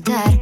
soltar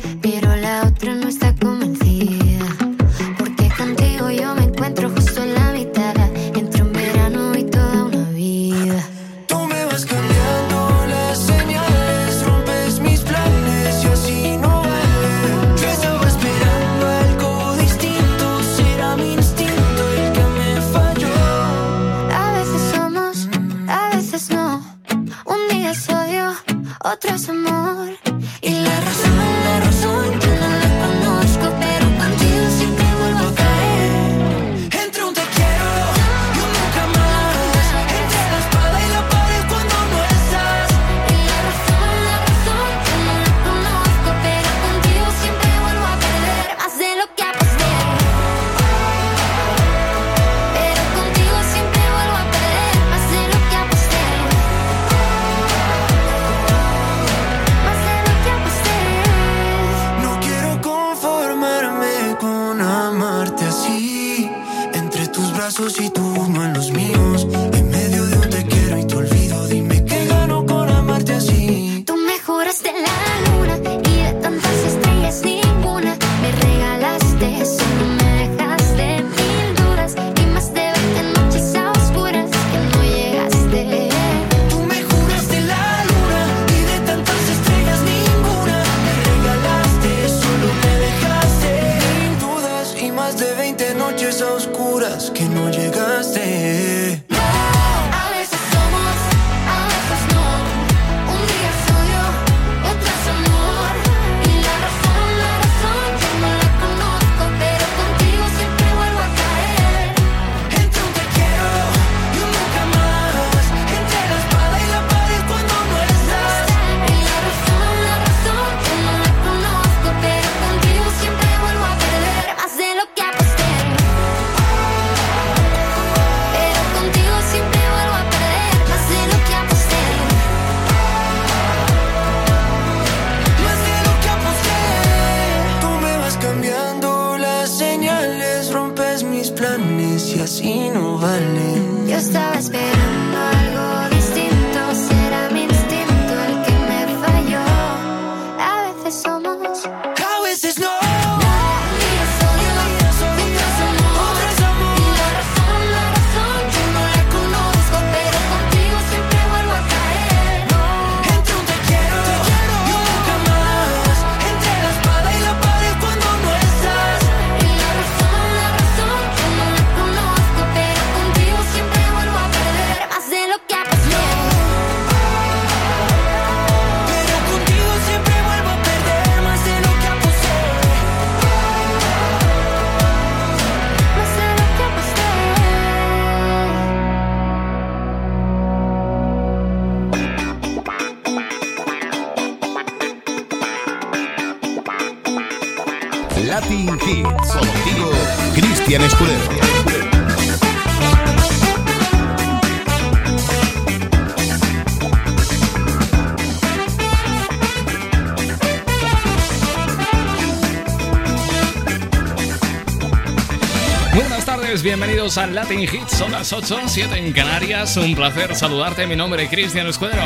a Latin Hits. Son las 8, 7 en Canarias. Un placer saludarte. Mi nombre es Cristian Escudero.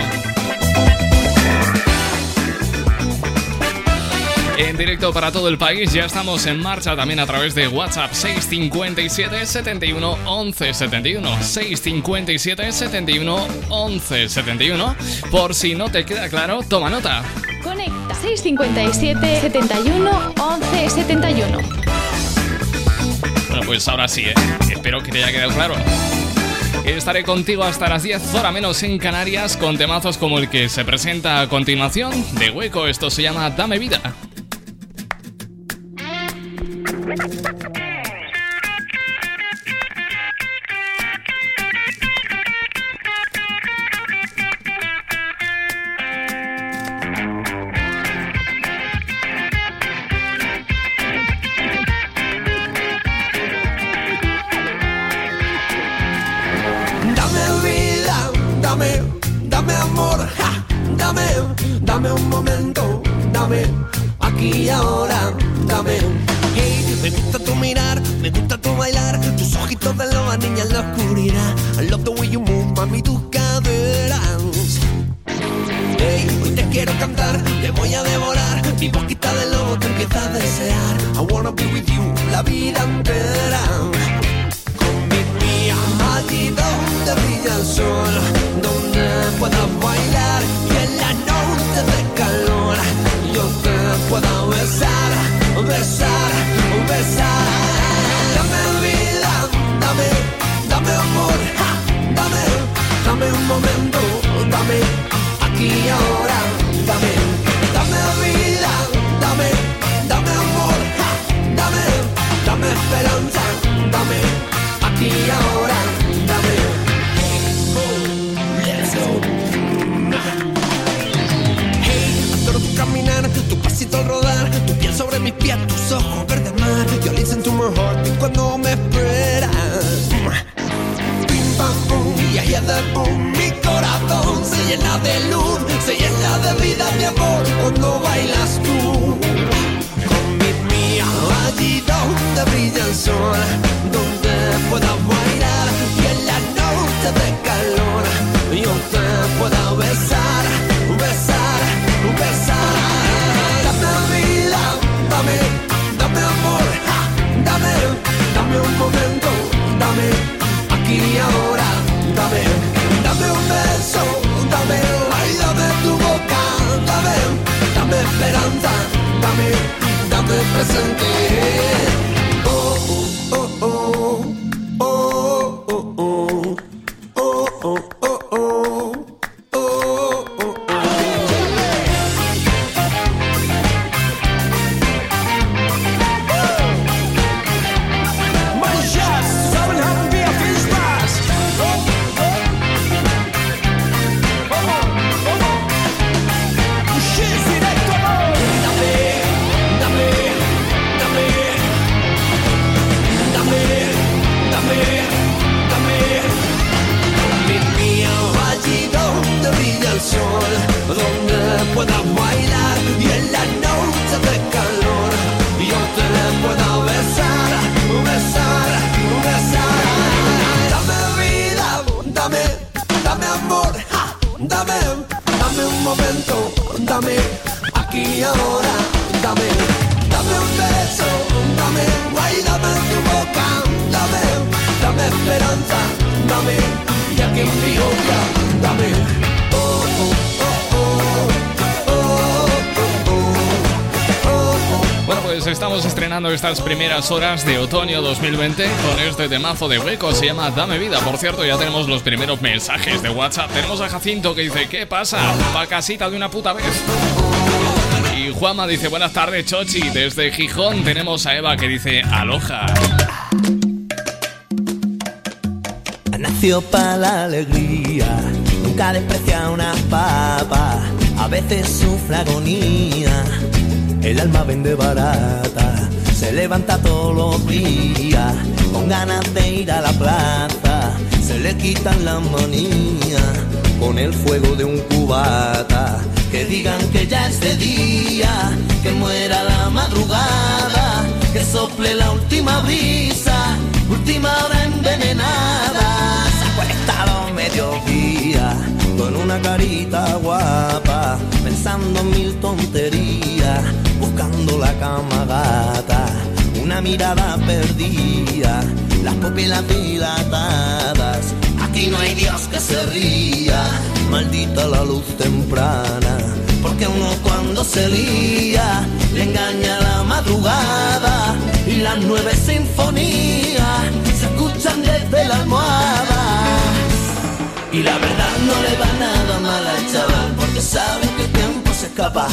En directo para todo el país, ya estamos en marcha también a través de WhatsApp 657 71 11 71 657 71 11 71 Por si no te queda claro, toma nota. Conecta 657 71 11 71 pues ahora sí, ¿eh? espero que te haya quedado claro. Estaré contigo hasta las 10 horas menos en Canarias con temazos como el que se presenta a continuación de Hueco. Esto se llama Dame Vida. Dame aquí y ahora, dame, dame un beso, dame, ay, dame tu boca, dame, dame esperanza, dame, y aquí en mi boca, dame. Oh, oh, pues estamos estrenando estas primeras horas de otoño 2020 con este temazo de hueco, se llama Dame Vida. Por cierto, ya tenemos los primeros mensajes de WhatsApp. Tenemos a Jacinto que dice, ¿qué pasa? Pa' casita de una puta vez. Y Juanma dice, buenas tardes, Chochi. Desde Gijón tenemos a Eva que dice, aloja. Nació para la alegría, nunca desprecia una papa, a veces sufre agonía, el alma vende barata, se levanta todos los días, con ganas de ir a la plaza, se le quitan las manías, con el fuego de un cubata, que digan que ya es de día, que muera la madrugada, que sople la última brisa, última hora envenenada, acuesta a los mediodía, con una carita guapa, pensando en mil tonterías, buscando la cama gata, una mirada perdida, las pupilas dilatadas, aquí no hay Dios que se ría, maldita la luz temprana, porque uno cuando se lía, le engaña la madrugada, y las nueve sinfonías se escuchan desde la almohada. Y la verdad no le va nada mal al chaval Porque sabe que el tiempo se escapa.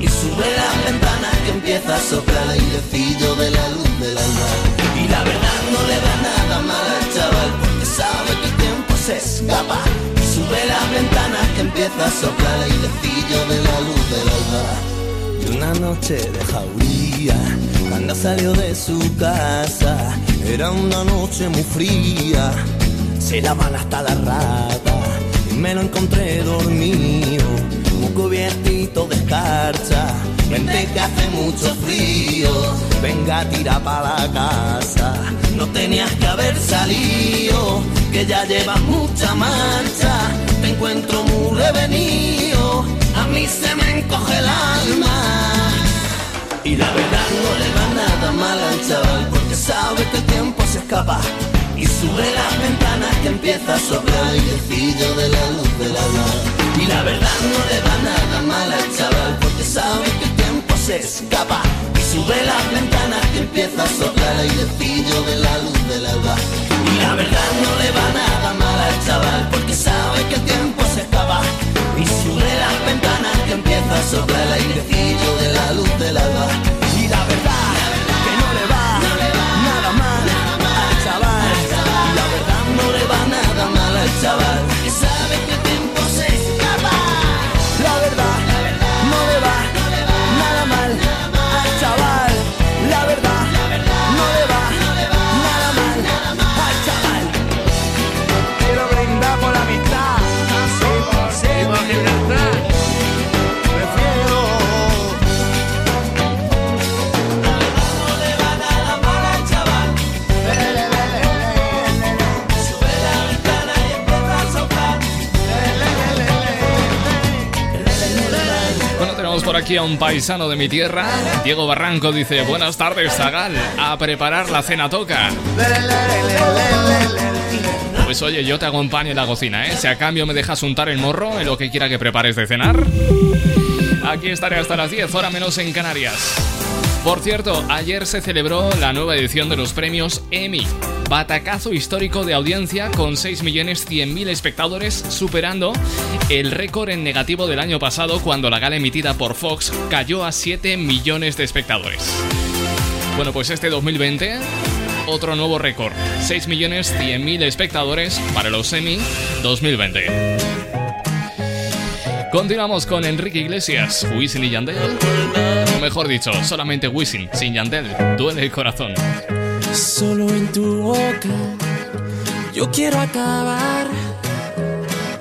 Y sube las ventanas que empieza a soplar el airecillo de la luz del alma. Y la verdad no le va nada mal al chaval Porque sabe que el tiempo se escapa. Y sube las ventanas que empieza a soplar el airecillo de la luz del alma. Y una noche de jauría, cuando salió de su casa, era una noche muy fría, se daban hasta las ratas, y me lo encontré dormido, muy cubiertito de escarcha, vente que hace mucho frío, venga tira para la casa, no tenías que haber salido, que ya llevas mucha marcha, te encuentro muy revenido, a mí se me encoge el alma. mal al chaval porque sabe que el tiempo se escapa. y sube las ventanas que empieza a soplar el airecillo de la luz de la Y la verdad no le va nada mal al chaval porque sabe que el tiempo se escapa y sube las ventanas que empieza a soplar el airecillo de la luz del alba. Y la verdad no le va nada mal al chaval porque sabe que el tiempo se escapa y sube las ventanas que empieza a soplar el airecillo de la luz del alba. Y por aquí a un paisano de mi tierra. Diego Barranco dice, buenas tardes, Zagal. A preparar la cena toca. Pues oye, yo te acompaño en la cocina, ¿eh? Si a cambio me dejas untar el morro en lo que quiera que prepares de cenar. Aquí estaré hasta las 10, hora menos en Canarias. Por cierto, ayer se celebró la nueva edición de los premios Emmy. Batacazo histórico de audiencia con 6.100.000 espectadores, superando el récord en negativo del año pasado cuando la gala emitida por Fox cayó a 7 millones de espectadores. Bueno, pues este 2020, otro nuevo récord. 6.100.000 espectadores para los Emmy 2020. Continuamos con Enrique Iglesias, Wisin y Yandel. O mejor dicho, solamente Wisin, sin Yandel. Duele el corazón. Solo en tu boca yo quiero acabar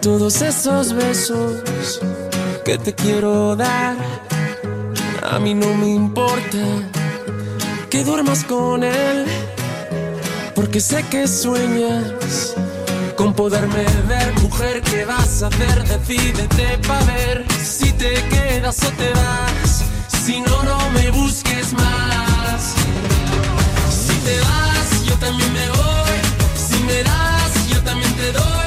todos esos besos que te quiero dar. A mí no me importa que duermas con él, porque sé que sueñas con poderme ver. Mujer, ¿qué vas a hacer? Decídete pa' ver si te quedas o te vas. Si no, no me busques más. Si te vas, yo también me voy. Si me das, yo también te doy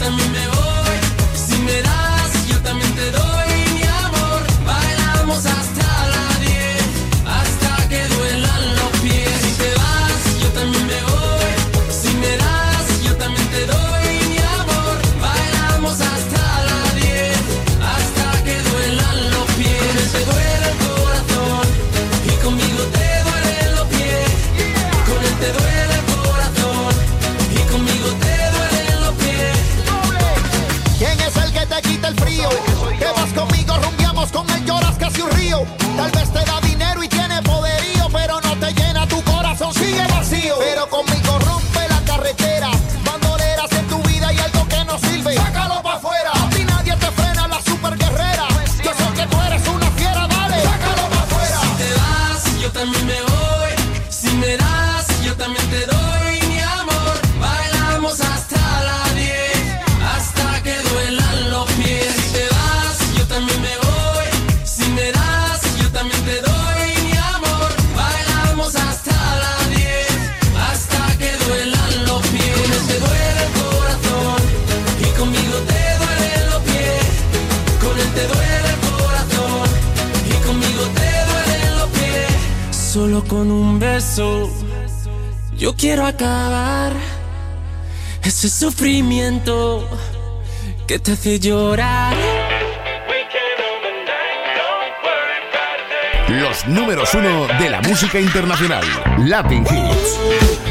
También me voy. Si me das, él, lloras yo quiero acabar ese sufrimiento que te hace llorar. Los números uno de la música internacional, Latin Hits.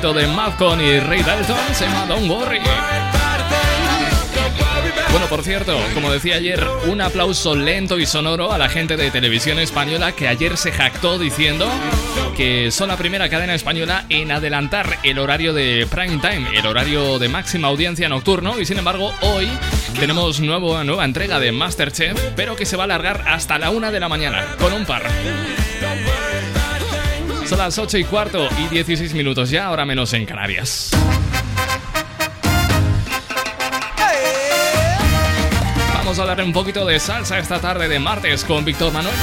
De y Ray Dalton, se llama Don't Worry. Bueno, por cierto, como decía ayer, un aplauso lento y sonoro a la gente de televisión española que ayer se jactó diciendo que son la primera cadena española en adelantar el horario de prime time, el horario de máxima audiencia nocturno, y sin embargo hoy tenemos nuevo, nueva entrega de Masterchef, pero que se va a alargar hasta la una de la mañana, con un par. Son las 8 y cuarto y 16 minutos ya, ahora menos en Canarias. Vamos a darle un poquito de salsa esta tarde de martes con Víctor Manuel.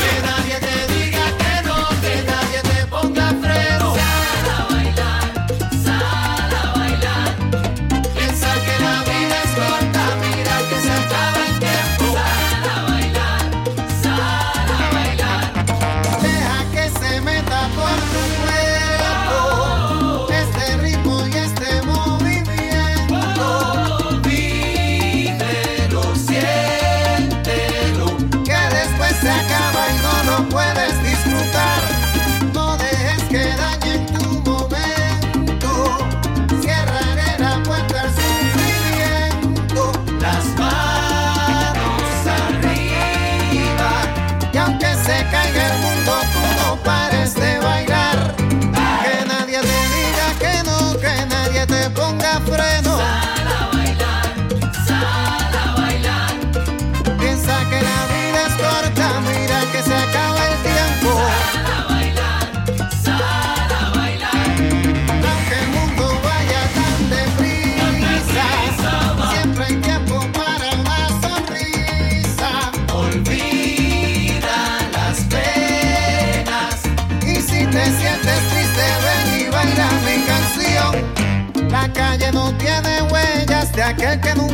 Esse é que não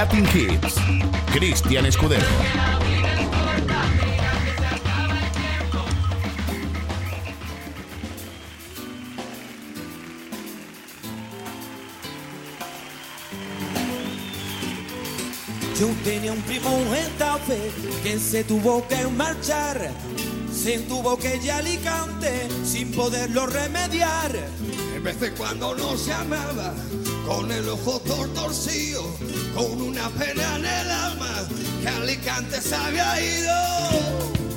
Latin Hits. Cristian Escudero. Yo tenía un primo, un getafe, que se tuvo que marchar. Se tuvo que ya Alicante sin poderlo remediar. En vez de cuando no se amaba, con el ojo torcido, con una pena en el alma que Alicante se había ido.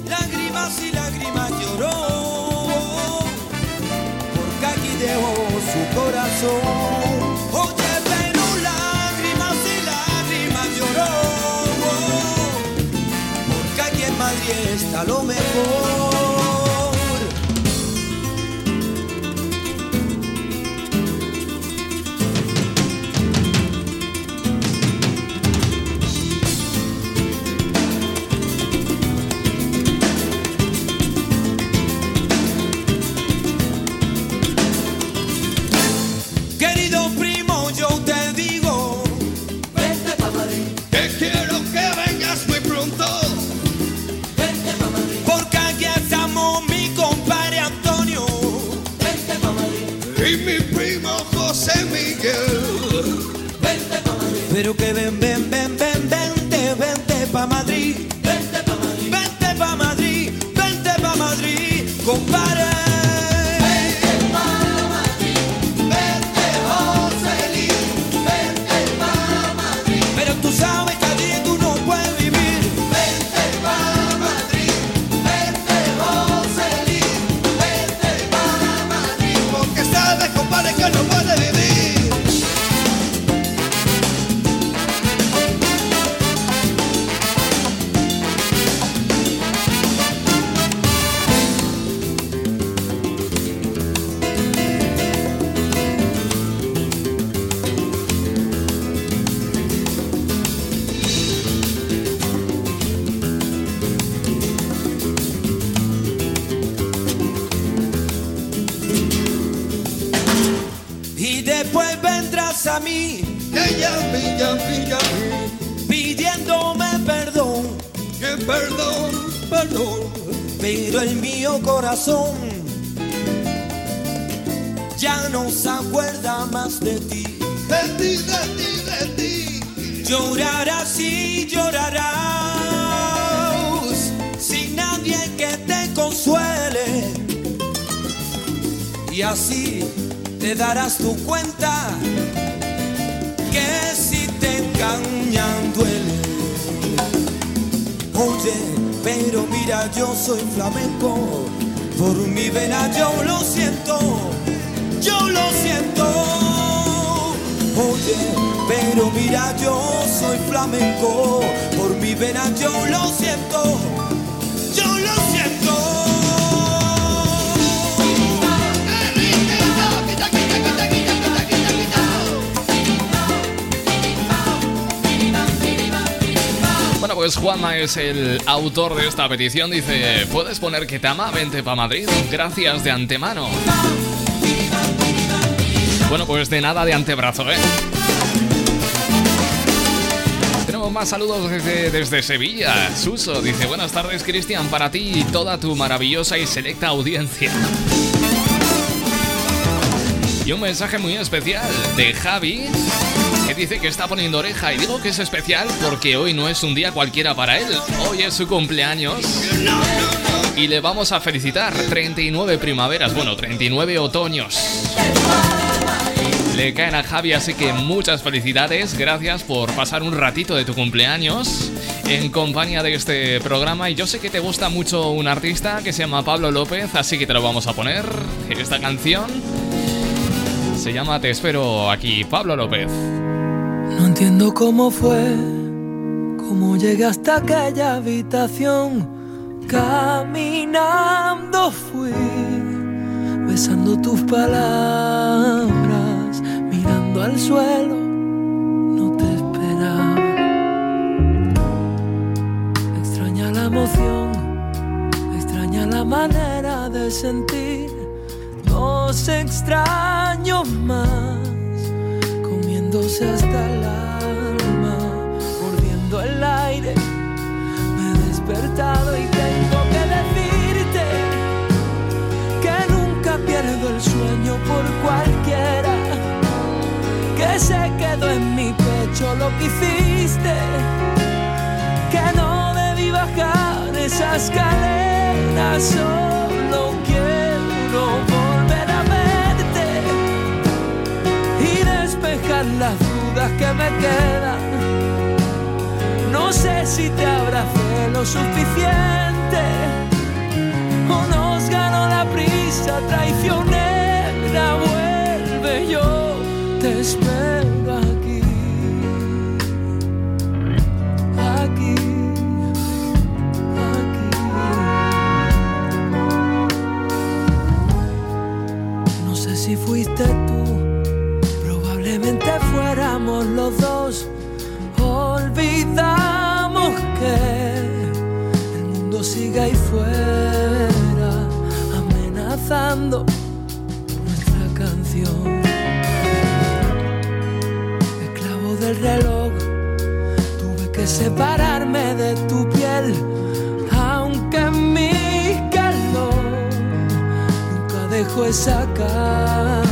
Lágrimas y lágrimas lloró, porque aquí dejó su corazón. Oye, pero lágrimas y lágrimas lloró, porque aquí en Madrid está lo mejor. Tu cuenta que si te engañan duele. Oye, pero mira, yo soy flamenco, por mi vena yo lo siento, yo lo siento. Oye, pero mira, yo soy flamenco, por mi vena yo lo siento, Pues Juanma es el autor de esta petición. Dice, ¿puedes poner que te ama? Vente pa' Madrid. Gracias de antemano. Bueno, pues de nada de antebrazo, ¿eh? Tenemos más saludos desde, desde Sevilla. Suso dice, buenas tardes Cristian, para ti y toda tu maravillosa y selecta audiencia. Y un mensaje muy especial de Javi, dice que está poniendo oreja. Y digo que es especial porque hoy no es un día cualquiera para él. Hoy es su cumpleaños. Y le vamos a felicitar 39 primaveras, bueno, 39 otoños. Le caen a Javi, así que muchas felicidades. Gracias por pasar un ratito de tu cumpleaños en compañía de este programa. Y yo sé que te gusta mucho un artista que se llama Pablo López, así que te lo vamos a poner. Esta canción se llama Te espero aquí, Pablo López. No entiendo cómo fue, cómo llegué hasta aquella habitación. Caminando fui, besando tus palabras, mirando al suelo, no te esperaba. Extraña la emoción, extraña la manera de sentir. Dos extraños más comiéndose hasta el alma, mordiendo el aire. Me he despertado y tengo que decirte que nunca pierdo el sueño por cualquiera. Que se quedó en mi pecho lo que hiciste, que no debí bajar esa escalera, solo las dudas que me quedan. No sé si te abracé lo suficiente o nos ganó la prisa traicionera. Vuelve, yo te espero aquí, aquí, si fuiste tú. Probablemente fuéramos los dos. Olvidamos que el mundo sigue ahí fuera, amenazando nuestra canción. Esclavo del reloj, tuve que separarme de tu piel, aunque mi calor nunca dejo esa cama.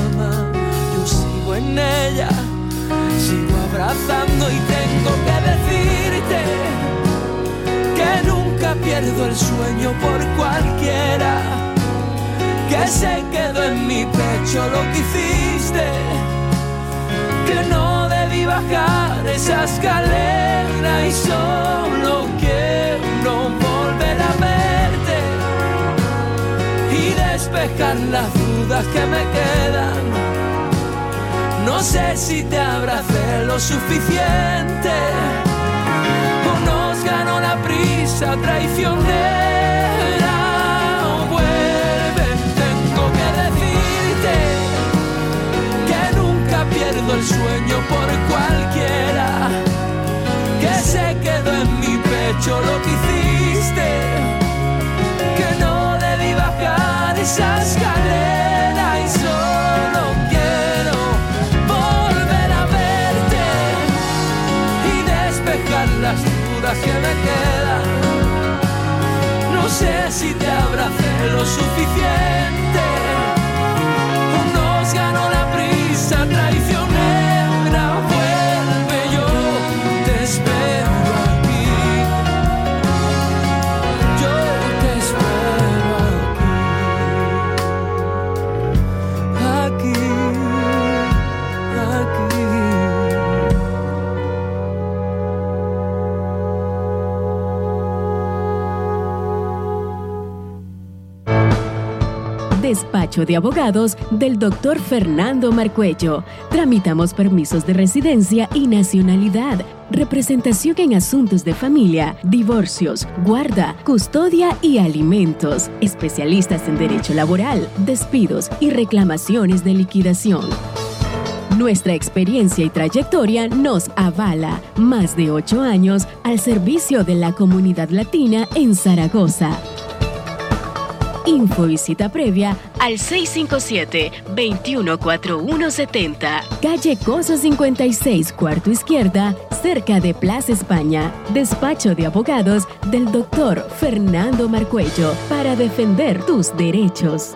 En ella sigo abrazando y tengo que decirte que nunca pierdo el sueño por cualquiera, que se quedó en mi pecho lo que hiciste, que no debí bajar esa escalera y solo quiero volver a verte y despejar las dudas que me quedan. No sé si te abracé lo suficiente o nos ganó la prisa traicionera. Vuelve, tengo que decirte que nunca pierdo el sueño por cualquiera, que se quedó en mi pecho lo que hiciste, que no debí bajar esa escalera que me quedan. No sé si te abracé lo suficiente. De abogados del doctor Fernando Marcuello. Tramitamos permisos de residencia y nacionalidad. Representación en asuntos de familia, divorcios, guarda, custodia y alimentos. Especialistas en derecho laboral, despidos y reclamaciones de liquidación. Nuestra experiencia y trayectoria nos avala. Más de ocho años al servicio de la comunidad latina en Zaragoza. Info y cita previa al 657-214170. Calle Cosa 56, cuarto izquierda, cerca de Plaza España. Despacho de abogados del doctor Fernando Marcuello para defender tus derechos.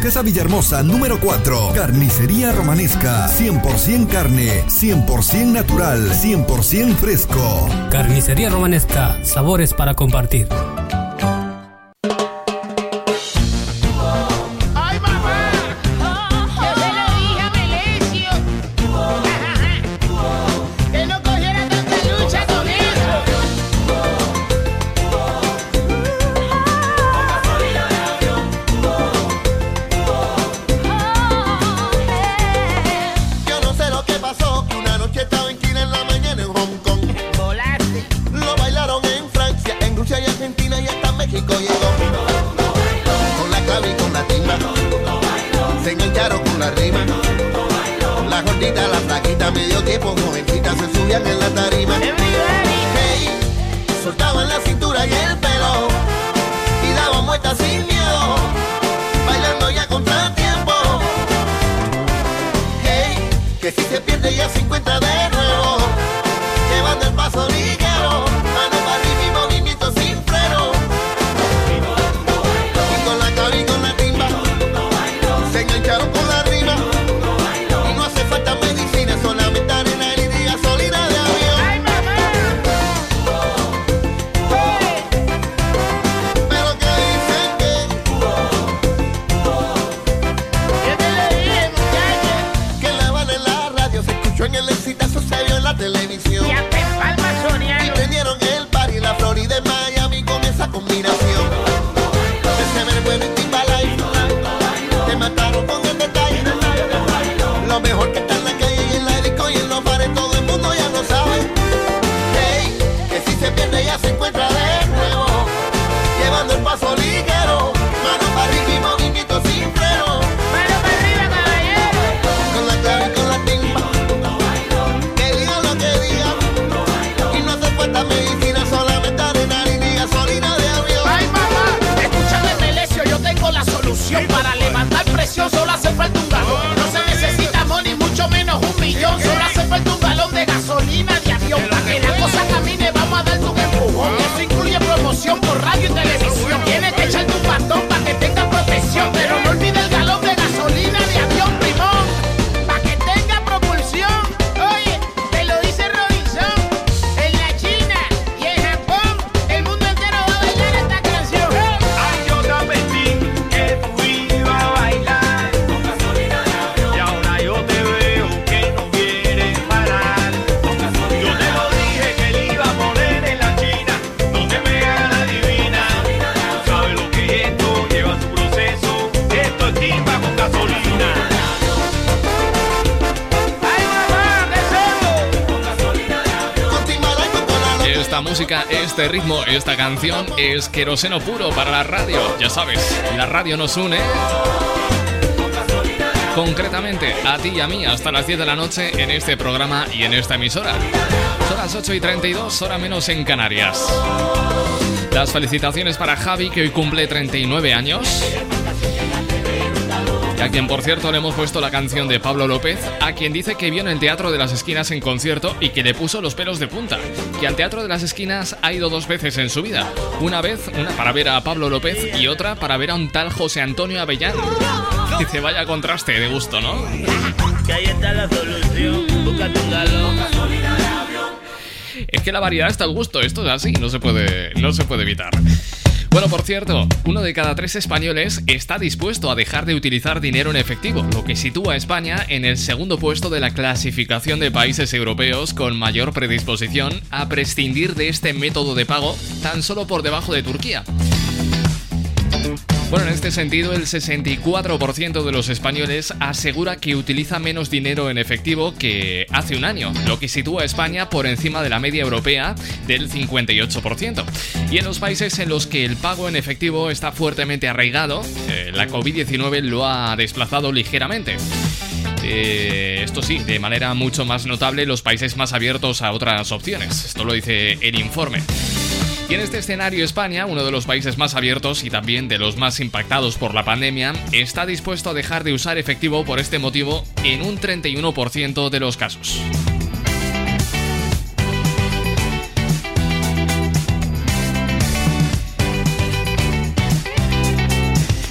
Duquesa Villahermosa número 4. Carnicería romanesca, 100% carne, 100% natural, 100% fresco. Carnicería Romanesca, sabores para compartir. Este ritmo, esta canción es queroseno puro para la radio. Ya sabes, la radio nos une. Concretamente a ti y a mí hasta las 10 de la noche en este programa y en esta emisora. Son las 8 y 32, hora menos en Canarias. Las felicitaciones para Javi que hoy cumple 39 años a quien por cierto le hemos puesto la canción de Pablo López, a quien dice que vio en el Teatro de las Esquinas en concierto y que le puso los pelos de punta, que al Teatro de las Esquinas ha ido dos veces en su vida, una vez una para ver a Pablo López y otra para ver a un tal José Antonio Avellán. Dice, vaya contraste de gusto, ¿no? Que ahí está la solución, Es que la variedad está al gusto, esto es así, no se puede, no se puede evitar. Bueno, por cierto, uno de cada tres españoles está dispuesto a dejar de utilizar dinero en efectivo, lo que sitúa a España en el segundo puesto de la clasificación de países europeos con mayor predisposición a prescindir de este método de pago, tan solo por debajo de Turquía. Bueno, en este sentido, el 64% de los españoles asegura que utiliza menos dinero en efectivo que hace un año, lo que sitúa a España por encima de la media europea del 58%. Y en los países en los que el pago en efectivo está fuertemente arraigado, eh, la COVID-19 lo ha desplazado ligeramente. Eh, esto sí, de manera mucho más notable los países más abiertos a otras opciones. Esto lo dice el informe. Y en este escenario España, uno de los países más abiertos y también de los más impactados por la pandemia, está dispuesto a dejar de usar efectivo por este motivo en un 31% de los casos.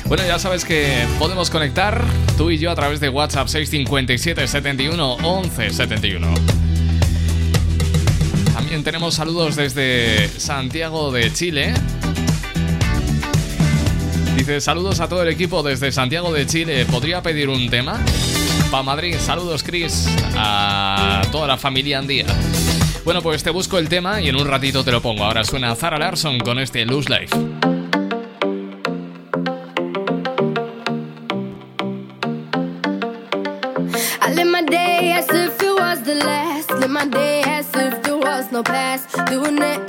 Bueno, ya sabes que podemos conectar tú y yo a través de WhatsApp 657 71 11 71 tenemos saludos desde Santiago de Chile. Dice, saludos a todo el equipo desde Santiago de Chile. ¿Podría pedir un tema? Pa' Madrid, saludos Chris, a toda la familia Andía. Bueno, pues te busco el tema y en un ratito te lo pongo. Ahora suena Zara Larson con este Loose Life. Doing it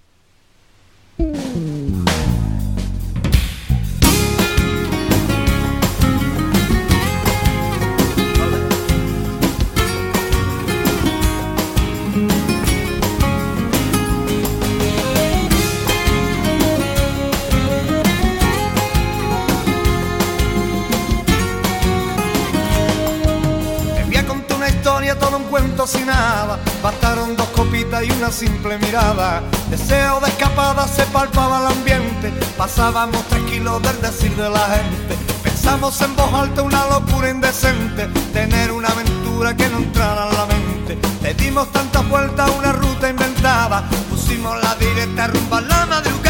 Se palpaba el ambiente, pasábamos tranquilos del decir de la gente. Pensamos en voz alta una locura indecente, tener una aventura que no entrara en la mente. Le dimos tantas vueltas a una ruta inventada, pusimos la directa rumba a la madrugada.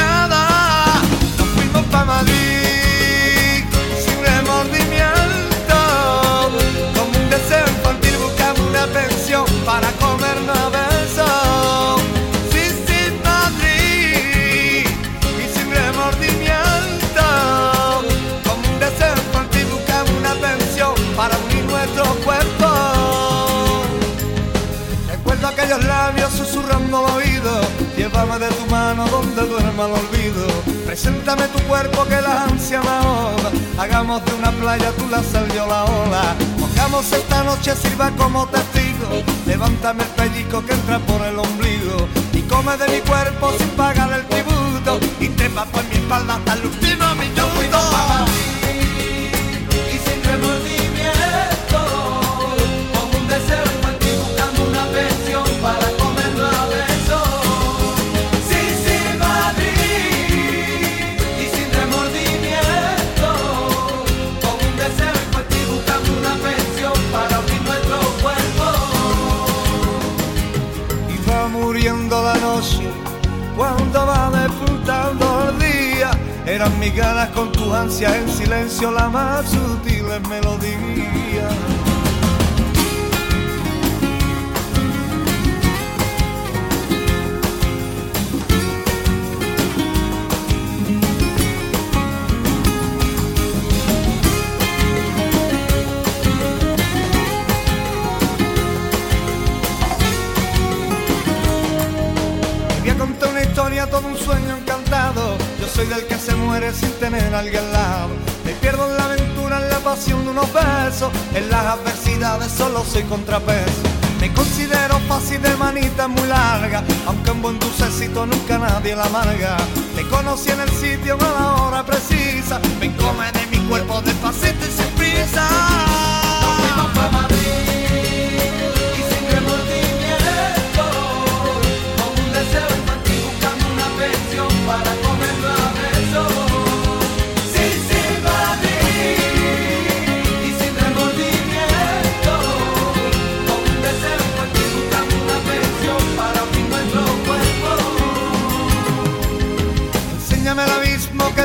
Llévame de tu mano donde duerma el olvido. Preséntame tu cuerpo que la ansia me ahoga, hagamos de una playa tú la sal yo la ola. Pongamos esta noche sirva como testigo, levántame el pellizco que entra por el ombligo y come de mi cuerpo sin pagar el tributo y trepa por mi espalda hasta el último minuto. Cuando va despuntando el día. Eran mis ganas con tu ansia en silencio la más sutil melodía. Un sueño encantado. Yo soy del que se muere sin tener a alguien al lado. Me pierdo en la aventura, en la pasión de unos besos. En las adversidades solo soy contrapeso. Me considero fácil de manita muy larga, aunque un buen dulcecito nunca nadie la amarga. Te conocí en el sitio a la hora precisa. Me come de mi cuerpo despacito y sin prisa.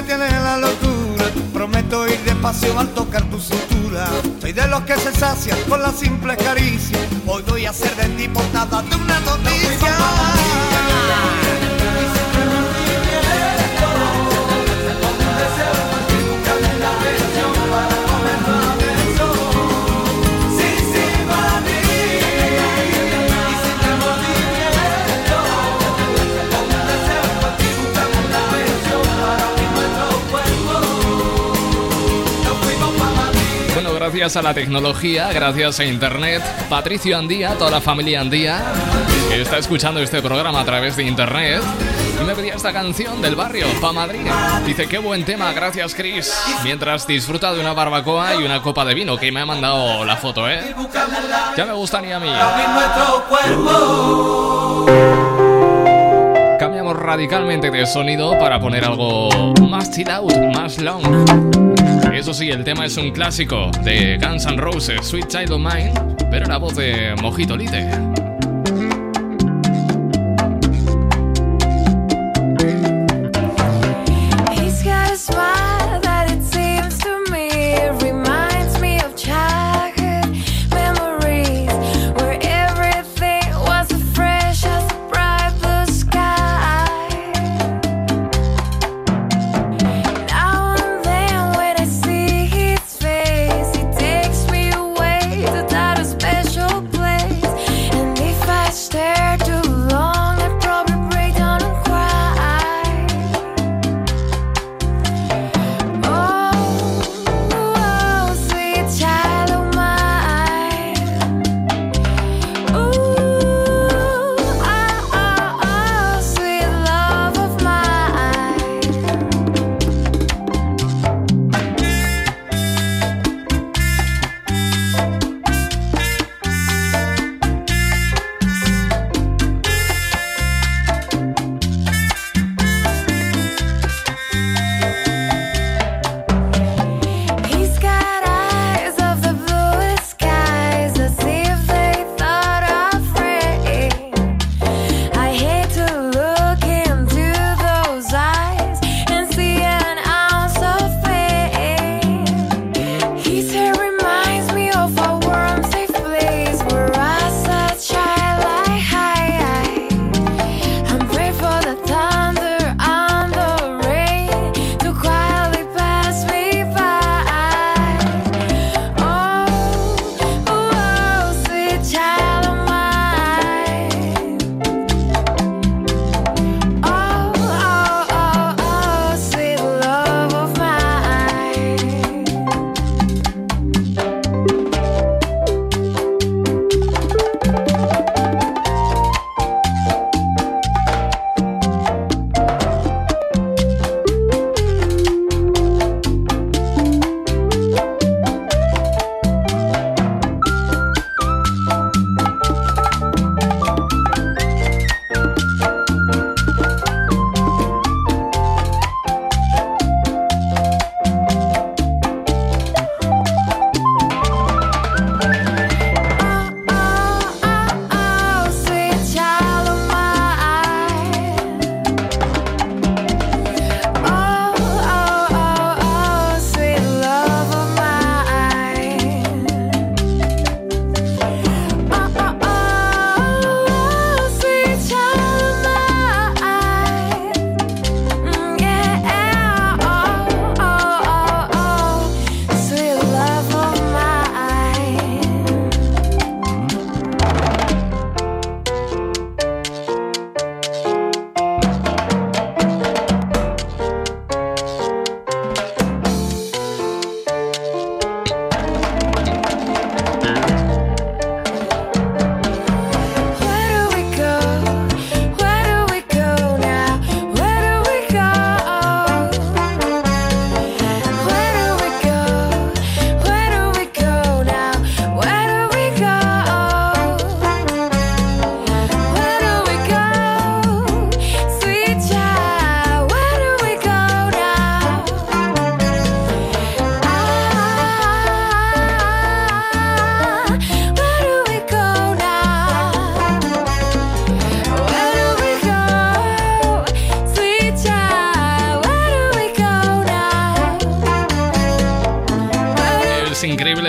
Tiene la locura. Prometo ir despacio al tocar tu cintura. Soy de los que se sacian con la simple caricia. Hoy voy a ser de ti portada de una noticia. Bueno, gracias a la tecnología, gracias a internet, Patricio Andía, toda la familia Andía, que está escuchando este programa a través de internet, y me pedía esta canción del barrio, Pa Madrid. Dice, qué buen tema, gracias Chris. Mientras disfruta de una barbacoa y una copa de vino, que me ha mandado la foto, ¿eh? Ya me gustaría a mí. Radicalmente de sonido para poner algo más chill out, más long. Eso sí, el tema es un clásico de Guns N' Roses, Sweet Child of Mine, pero la voz de Mojito Lite.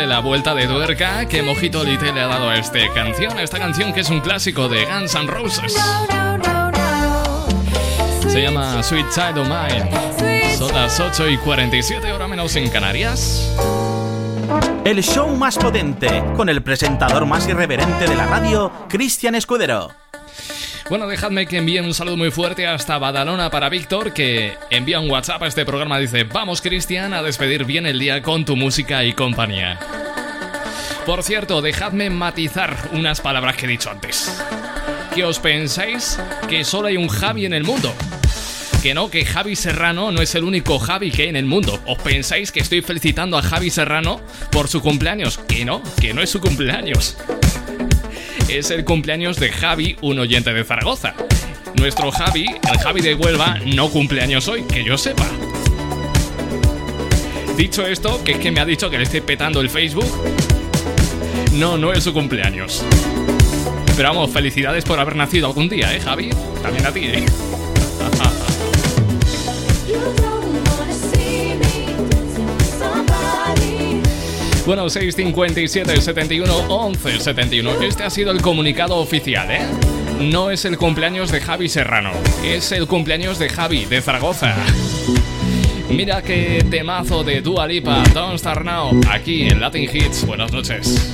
La vuelta de tuerca que Mojito Lite le ha dado a esta canción. Esta canción que es un clásico de Guns N' Roses. Se llama Sweet Child of Mine. Son las 8 y 47 horas menos en Canarias. El show más potente, con el presentador más irreverente de la radio, Cristian Escudero. Bueno, dejadme que envíe un saludo muy fuerte hasta Badalona para Víctor, que envía un WhatsApp a este programa. Dice: Vamos, Cristian, a despedir bien el día con tu música y compañía. Por cierto, dejadme matizar unas palabras que he dicho antes. ¿Que os pensáis que solo hay un Javi en el mundo? Que no, que Javi Serrano no es el único Javi que hay en el mundo. ¿Os pensáis que estoy felicitando a Javi Serrano por su cumpleaños? Que no, que no es su cumpleaños es el cumpleaños de Javi, un oyente de Zaragoza. Nuestro Javi, el Javi de Huelva, no cumpleaños hoy, que yo sepa. Dicho esto, que es que me ha dicho que le estoy petando el Facebook. No, no es su cumpleaños. Pero vamos, felicidades por haber nacido algún día, ¿eh, Javi? También a ti, ¿eh? Bueno, 657 71 11 71. Este ha sido el comunicado oficial, ¿eh? No es el cumpleaños de Javi Serrano, es el cumpleaños de Javi de Zaragoza. Mira qué temazo de Dua Lipa, Don't Now, aquí en Latin Hits. Buenas noches.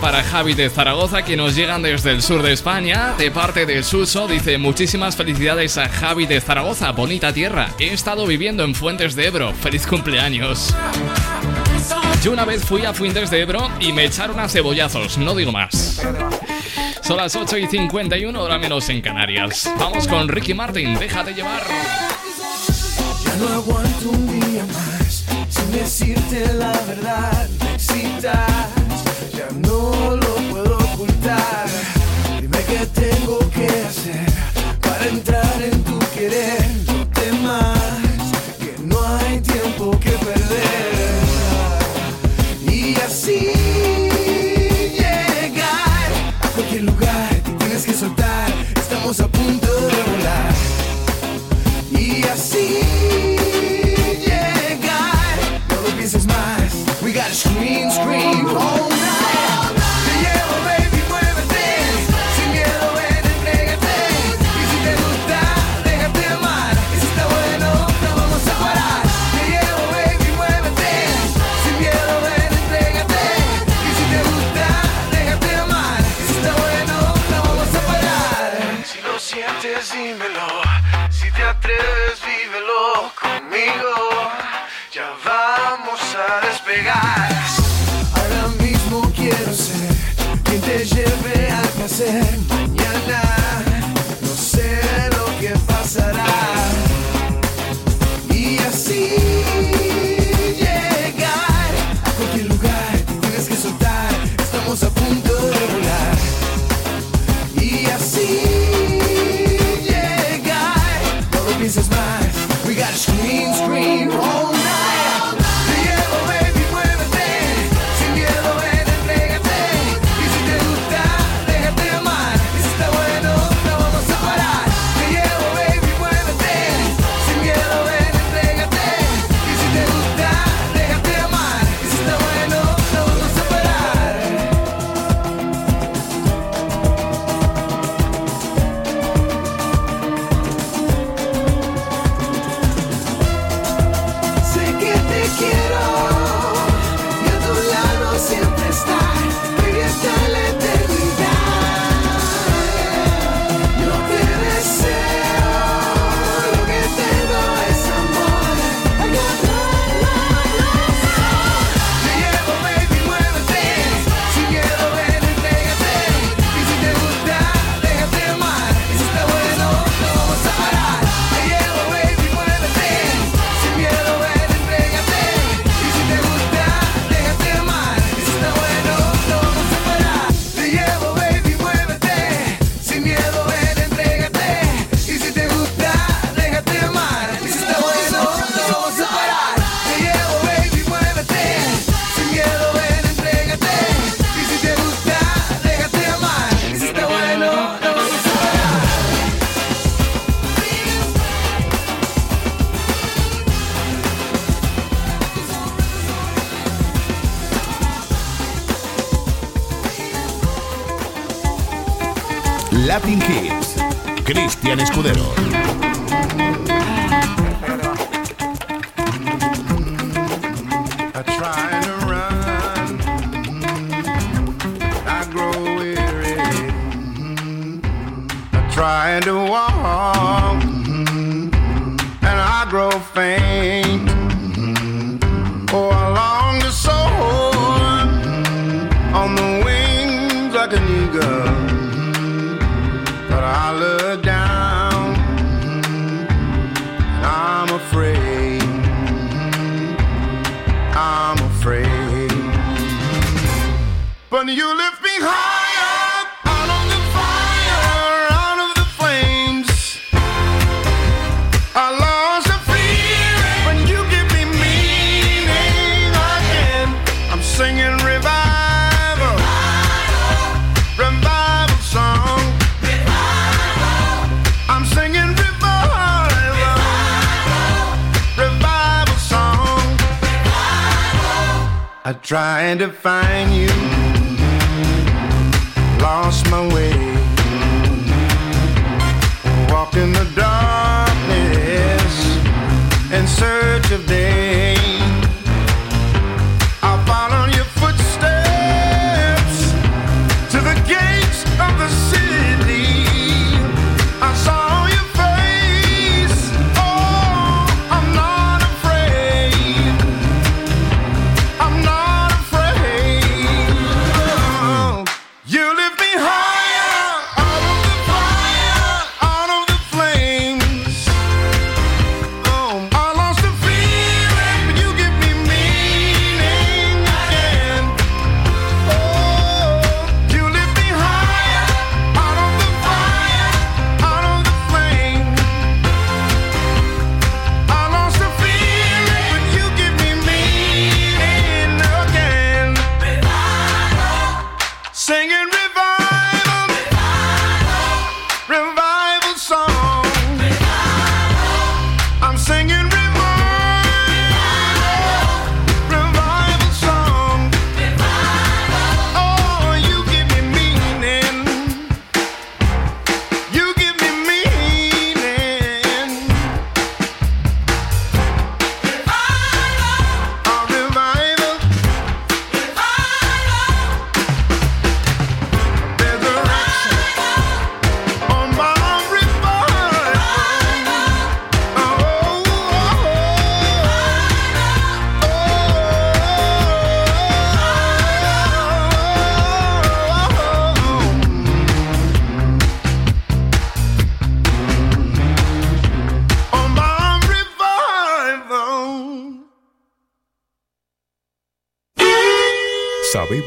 Para Javi de Zaragoza que nos llegan desde el sur de España, de parte de Suso. Dice muchísimas felicidades a Javi de Zaragoza, bonita tierra. He estado viviendo en Fuentes de Ebro. Feliz cumpleaños. Yo una vez fui a Fuentes de Ebro y me echaron a cebollazos, no digo más. Son las 8 y 51, hora menos en Canarias. Vamos con Ricky Martin, déjate llevar. Ya no aguanto un día más sin decirte la verdad. Necesitas no lo puedo ocultar. Dime qué tengo que hacer para entrar en tu querer.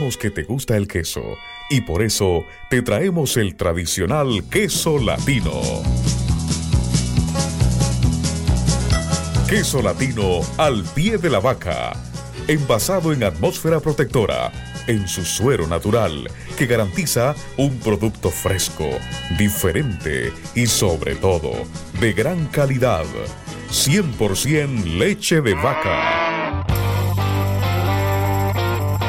Que te gusta el queso y por eso te traemos el tradicional queso latino. Queso latino al pie de la vaca, envasado en atmósfera protectora, en su suero natural, que garantiza un producto fresco, diferente y sobre todo de gran calidad. 100% leche de vaca.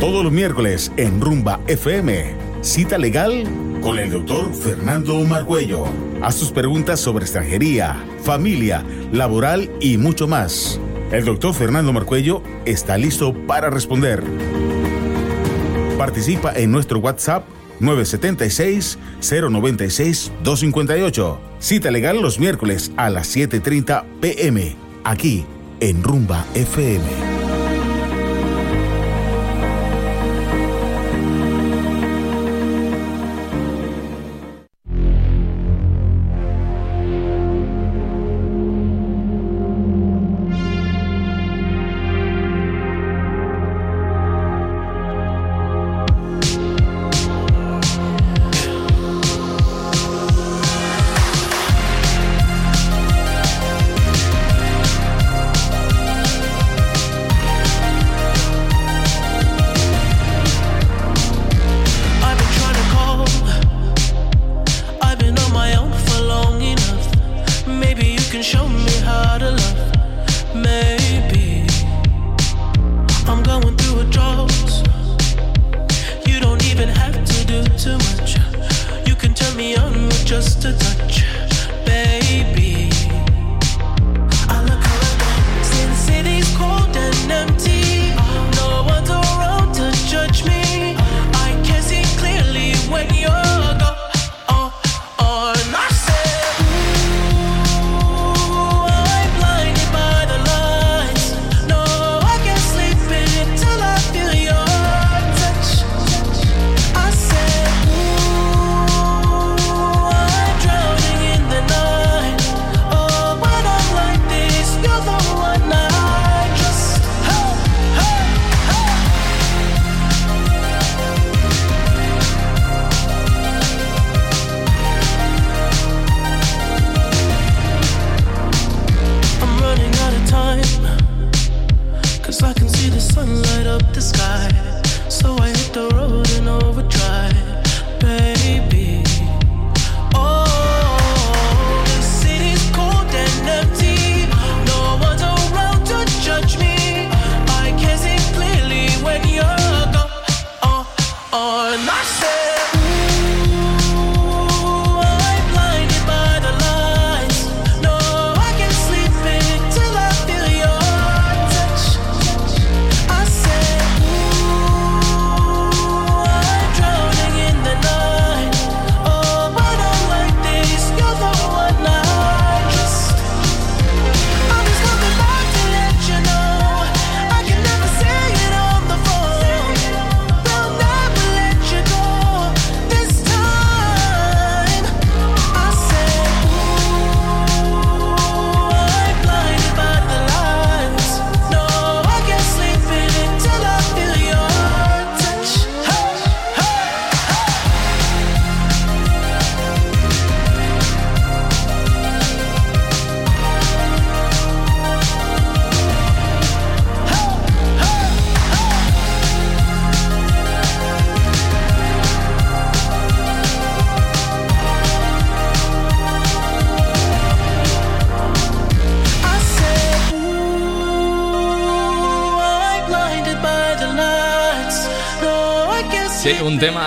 Todos los miércoles en Rumba FM, cita legal con el doctor Fernando Marcuello. Haz tus preguntas sobre extranjería, familia, laboral y mucho más. El doctor Fernando Marcuello está listo para responder. Participa en nuestro WhatsApp 976-096-258. Cita legal los miércoles a las 7.30 pm, aquí en Rumba FM.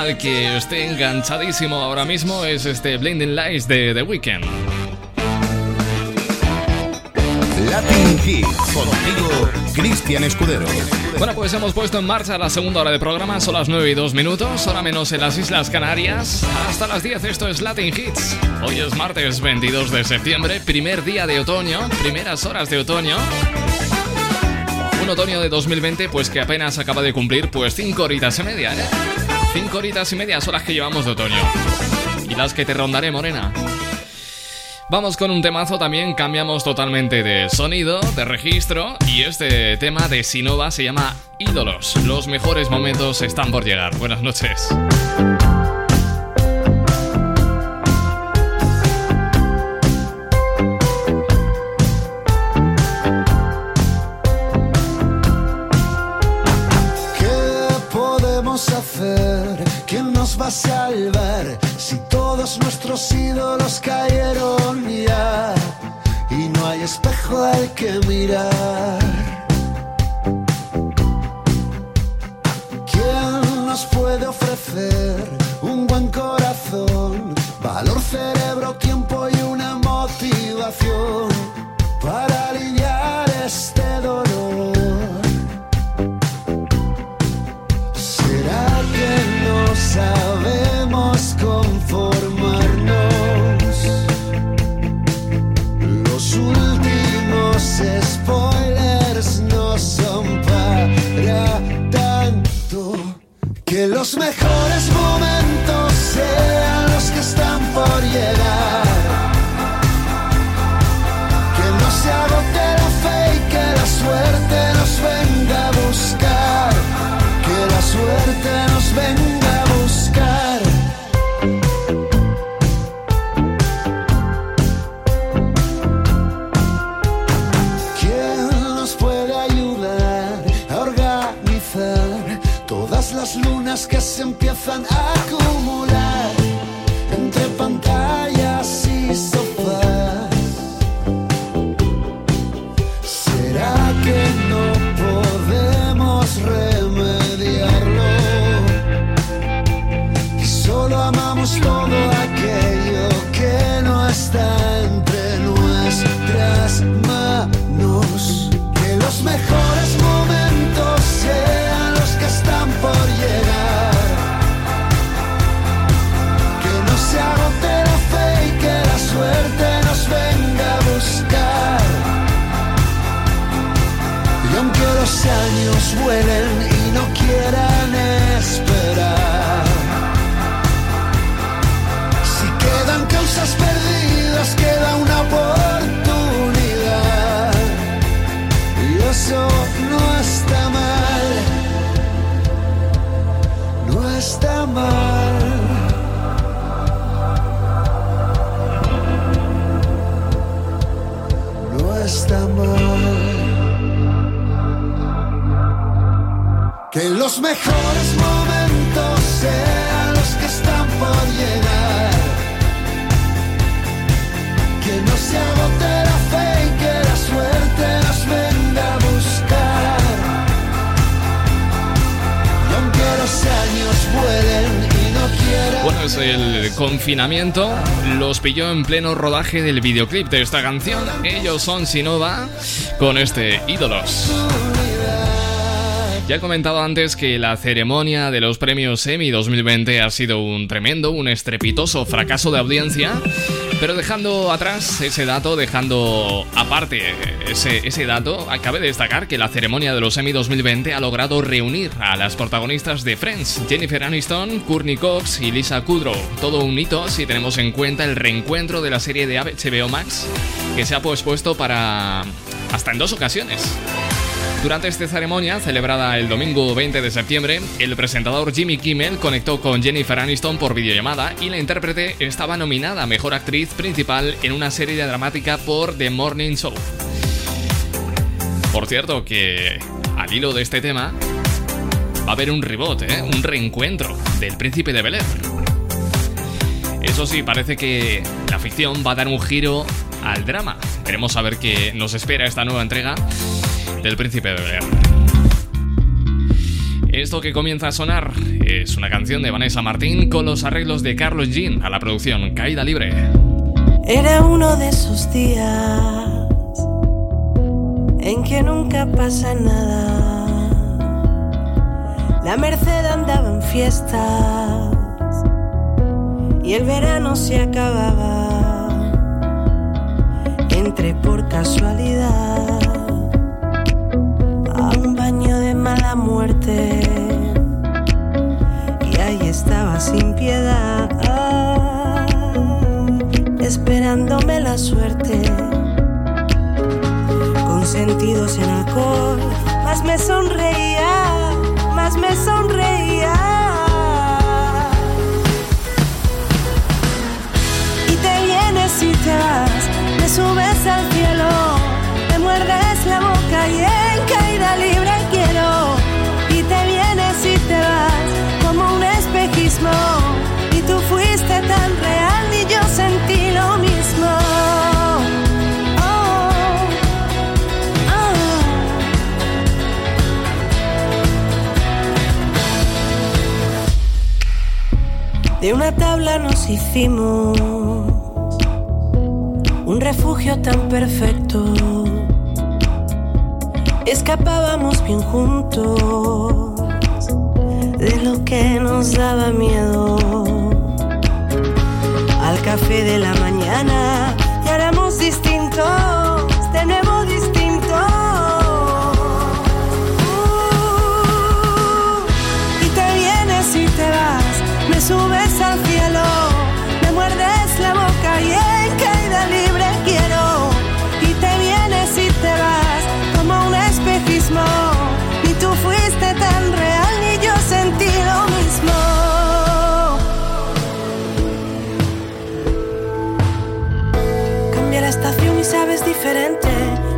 Al que estoy enganchadísimo ahora mismo es este Blinding Lights de The Weeknd. Latin Hits. Contigo, Cristian Escudero. Bueno, pues hemos puesto en marcha la segunda hora de programa, son las 9 y 2 minutos, hora menos en las Islas Canarias. Hasta las 10 esto es Latin Hits. Hoy es martes 22 de septiembre, primer día de otoño, primeras horas de otoño. Un otoño de 2020 pues que apenas acaba de cumplir pues 5 horitas y media, ¿eh? 5 horitas y media son las que llevamos de otoño. Y las que te rondaré, morena. Vamos con un temazo también, cambiamos totalmente de sonido, de registro y este tema de Sinova se llama Ídolos. Los mejores momentos están por llegar. Buenas noches. Salvar si todos nuestros ídolos cayeron ya y no hay espejo al que mirar? ¿Quién nos puede ofrecer un buen corazón, valor, cerebro, tiempo y una motivación Los mejores se años vuelen y no quieran los mejores momentos sean los que están por llegar. Que no se agote la fe y que la suerte nos venga a buscar. Y aunque los años vuelen y no quieran. Bueno, es el confinamiento. Los pilló en pleno rodaje del videoclip de esta canción. Ellos son Sinova con este Ídolos. Ya he comentado antes que la ceremonia de los premios Emmy 2020 ha sido un tremendo, un estrepitoso fracaso de audiencia. Pero dejando atrás ese dato, dejando aparte ese, ese dato, acabe de destacar que la ceremonia de los Emmy 2020 ha logrado reunir a las protagonistas de Friends, Jennifer Aniston, Courtney Cox y Lisa Kudrow. Todo un hito si tenemos en cuenta el reencuentro de la serie de HBO Max, que se ha pospuesto para hasta en dos ocasiones. Durante esta ceremonia, celebrada el domingo 20 de septiembre, el presentador Jimmy Kimmel conectó con Jennifer Aniston por videollamada y la intérprete estaba nominada a Mejor Actriz Principal en una serie dramática por The Morning Show. Por cierto, que al hilo de este tema, va a haber un rebote, ¿eh? un reencuentro del Príncipe de Bel Air. Eso sí, parece que la ficción va a dar un giro al drama. Queremos saber qué nos espera esta nueva entrega del Príncipe de Bel. Esto que comienza a sonar es una canción de Vanessa Martín con los arreglos de Carlos Jean a la producción Caída Libre. Era uno de esos días en que nunca pasa nada. La Merced andaba en fiestas y el verano se acababa. Entré por casualidad mala muerte y ahí estaba sin piedad, esperándome la suerte. Con sentidos en alcohol, más me sonreía, más me sonreía. Y te vienes y te vas, me subes al cielo, me muerdes De una tabla nos hicimos un refugio tan perfecto. Escapábamos bien juntos de lo que nos daba miedo. Al café de la mañana y éramos distintos,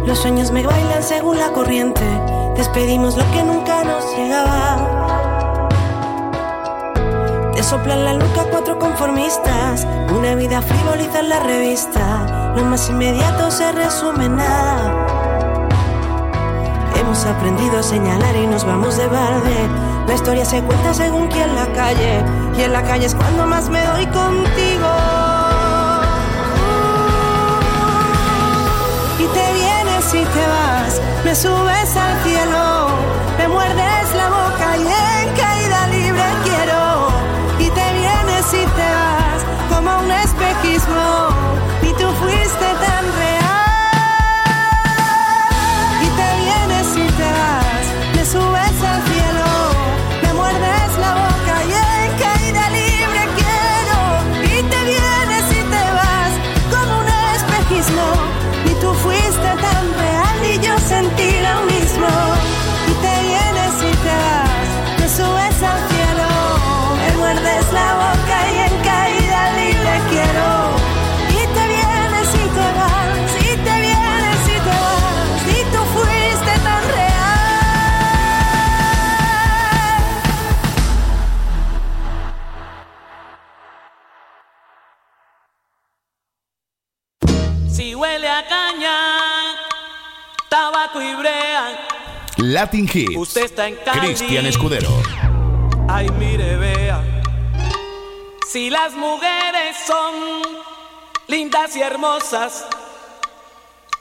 Los sueños me bailan según la corriente. Despedimos lo que nunca nos llegaba. Te soplan la nuca cuatro conformistas. Una vida frivoliza en la revista. Lo más inmediato se resume nada. Hemos aprendido a señalar y nos vamos de balde. La historia se cuenta según quien la calle. Y en la calle es cuando más me doy contigo. Y te y te vas, me subes al cielo, me muerdes Latin Hits. usted está en. Cristian Escudero. Ay, mire, vea. Si las mujeres son lindas y hermosas,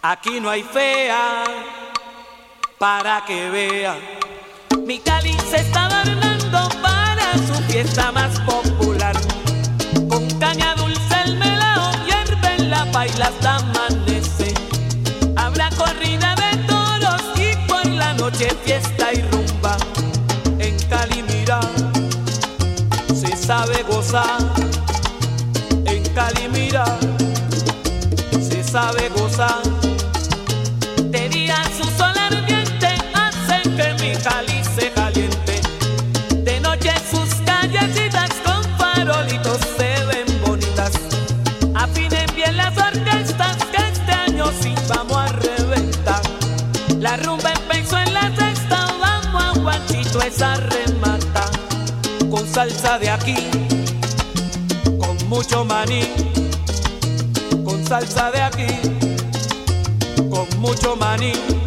aquí no hay fea para que vea. Mi Cali se está adornando para su fiesta más popular. Con caña dulce el melao hierve en la paila hasta. Noche fiesta y rumba. En Cali mira, se sabe gozar. En Cali mira, se sabe gozar. Guachito esa remata. Con salsa de aquí, con mucho maní. Con salsa de aquí, con mucho maní.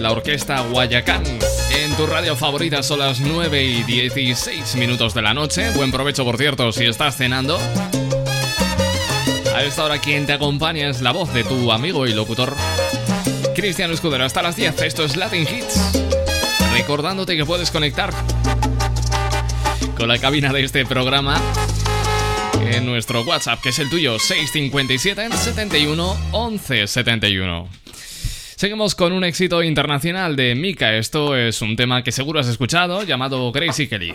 La orquesta Guayacán. En tu radio favorita son las 9 y 16 minutos de la noche. Buen provecho, por cierto, si estás cenando. A esta hora quien te acompaña es la voz de tu amigo y locutor Cristian Escudero. Hasta las 10, esto es Latin Hits. Recordándote que puedes conectar con la cabina de este programa en nuestro WhatsApp, que es el tuyo, 657 71 11 71. Seguimos con un éxito internacional de Mika. Esto es un tema que seguro has escuchado, llamado Crazy Kelly.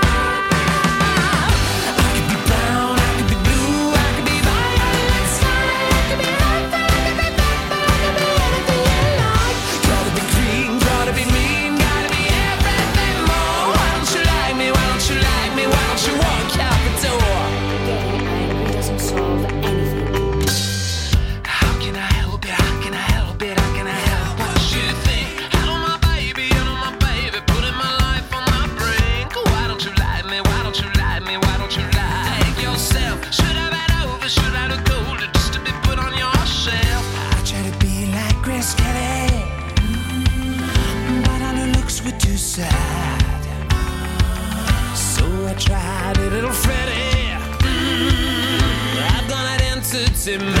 in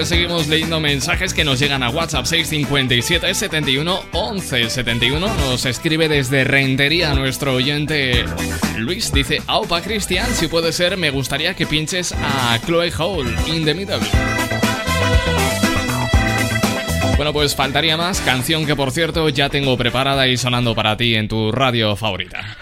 Pues seguimos leyendo mensajes que nos llegan a WhatsApp 657 71 11 71. Nos escribe desde Rentería nuestro oyente Luis. Dice: Aupa Cristian, si puede ser, me gustaría que pinches a Chloe Hole in the Middle. Bueno, pues faltaría más, canción que por cierto ya tengo preparada y sonando para ti en tu radio favorita.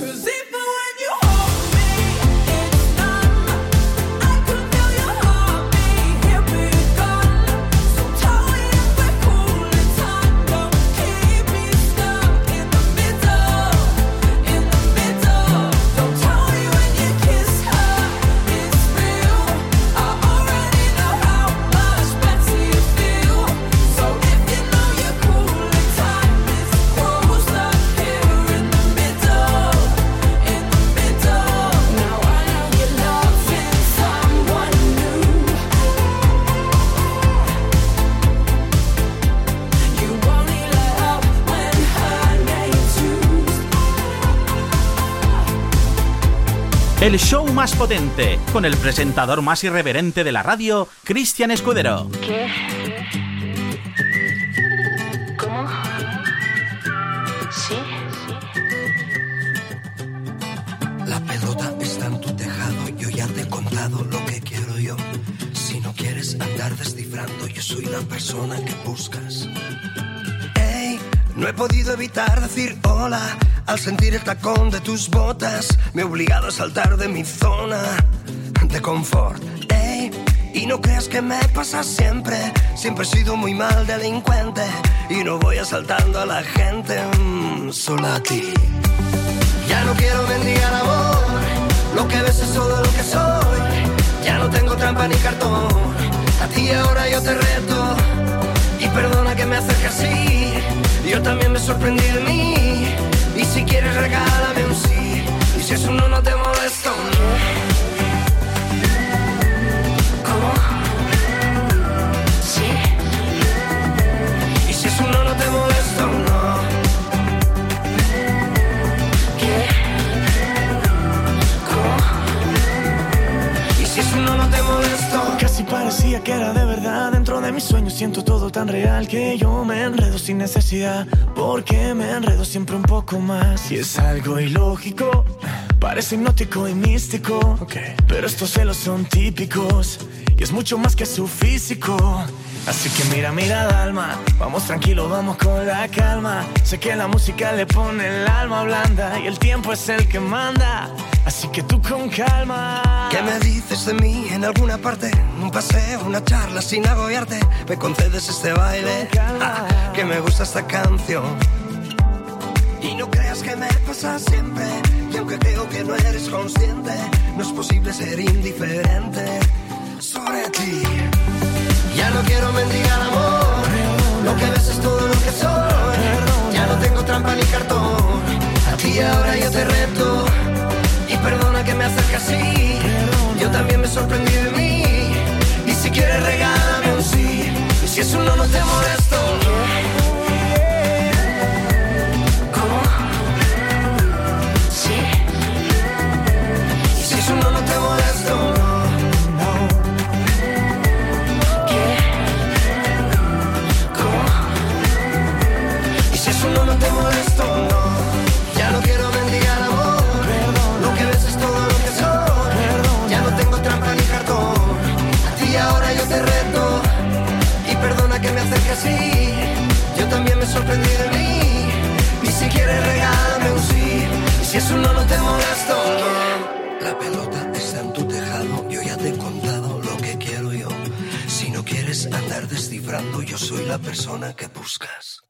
Cause El show más potente, con el presentador más irreverente de la radio, Cristian Escudero. ¿Qué? ¿Cómo? ¿Sí? La pelota está en tu tejado, yo ya te he contado lo que quiero yo. Si no quieres andar descifrando, yo soy la persona que buscas. Podido evitar decir hola al sentir el tacón de tus botas. Me he obligado a saltar de mi zona de confort. Ey, y no creas que me pasa siempre. Siempre he sido muy mal delincuente y no voy asaltando a la gente, mm, solo a ti. Ya no quiero mendigar amor, lo que ves es todo lo que soy. Ya no tengo trampa ni cartón, a ti ahora yo te reto. Y perdona que me acerque así, yo también me sorprendí de mí. Y si quieres regálame un sí, y si es no no te molesta un no. Que era de verdad. Dentro de mis sueños siento todo tan real que yo me enredo sin necesidad. Porque me enredo siempre un poco más. Y es algo ilógico. Parece hipnótico y místico. Pero estos celos son típicos. Y es mucho más que su físico. Así que mira, mira, Dalma. Vamos tranquilo, vamos con la calma. Sé que la música le pone el alma blanda. Y el tiempo es el que manda. Así que tú con calma. ¿Qué me dices de mí en alguna parte? Un paseo, una charla sin agobiarte. Me concedes este baile. Ah, que me gusta esta canción. Y no creas que me pasa siempre. Y aunque creo que no eres consciente, no es posible ser indiferente sobre ti. Ya no quiero mendigar amor. Lo que ves es todo lo que soy. Ya no tengo trampa ni cartón. A ti ahora yo te reto. Perdona que me acerque así. Yo también me sorprendí de mí. Y si quieres regálame un sí. Y si es un no, no te molesto. Así. Yo también me sorprendí de mí. Y si quieres regálame un sí. Si es un no, no te molesto. no. La pelota está en tu tejado. Yo ya te he contado lo que quiero yo. Si no quieres andar descifrando, yo soy la persona que buscas.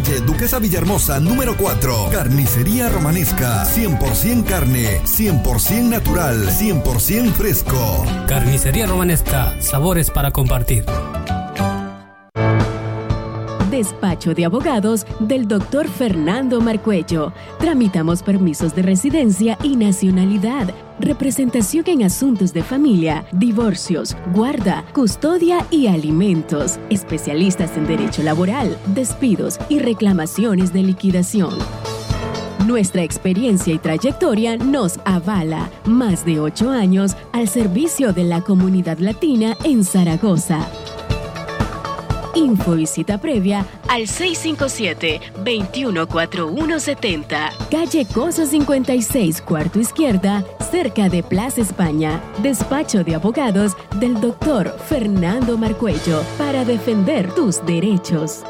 Duquesa Villahermosa número 4. Carnicería Romanesca, 100% carne, 100% natural, 100% fresco. Carnicería Romanesca, sabores para compartir. Despacho de abogados del doctor Fernando Marcuello. Tramitamos permisos de residencia y nacionalidad, representación en asuntos de familia, divorcios, guarda, custodia y alimentos. Especialistas en derecho laboral, despidos y reclamaciones de liquidación. Nuestra experiencia y trayectoria nos avala. Más de ocho años al servicio de la comunidad latina en Zaragoza. Info y previa al 657-214170. Calle Cosa 56, cuarto izquierda, cerca de Plaza España. Despacho de abogados del doctor Fernando Marcuello para defender tus derechos.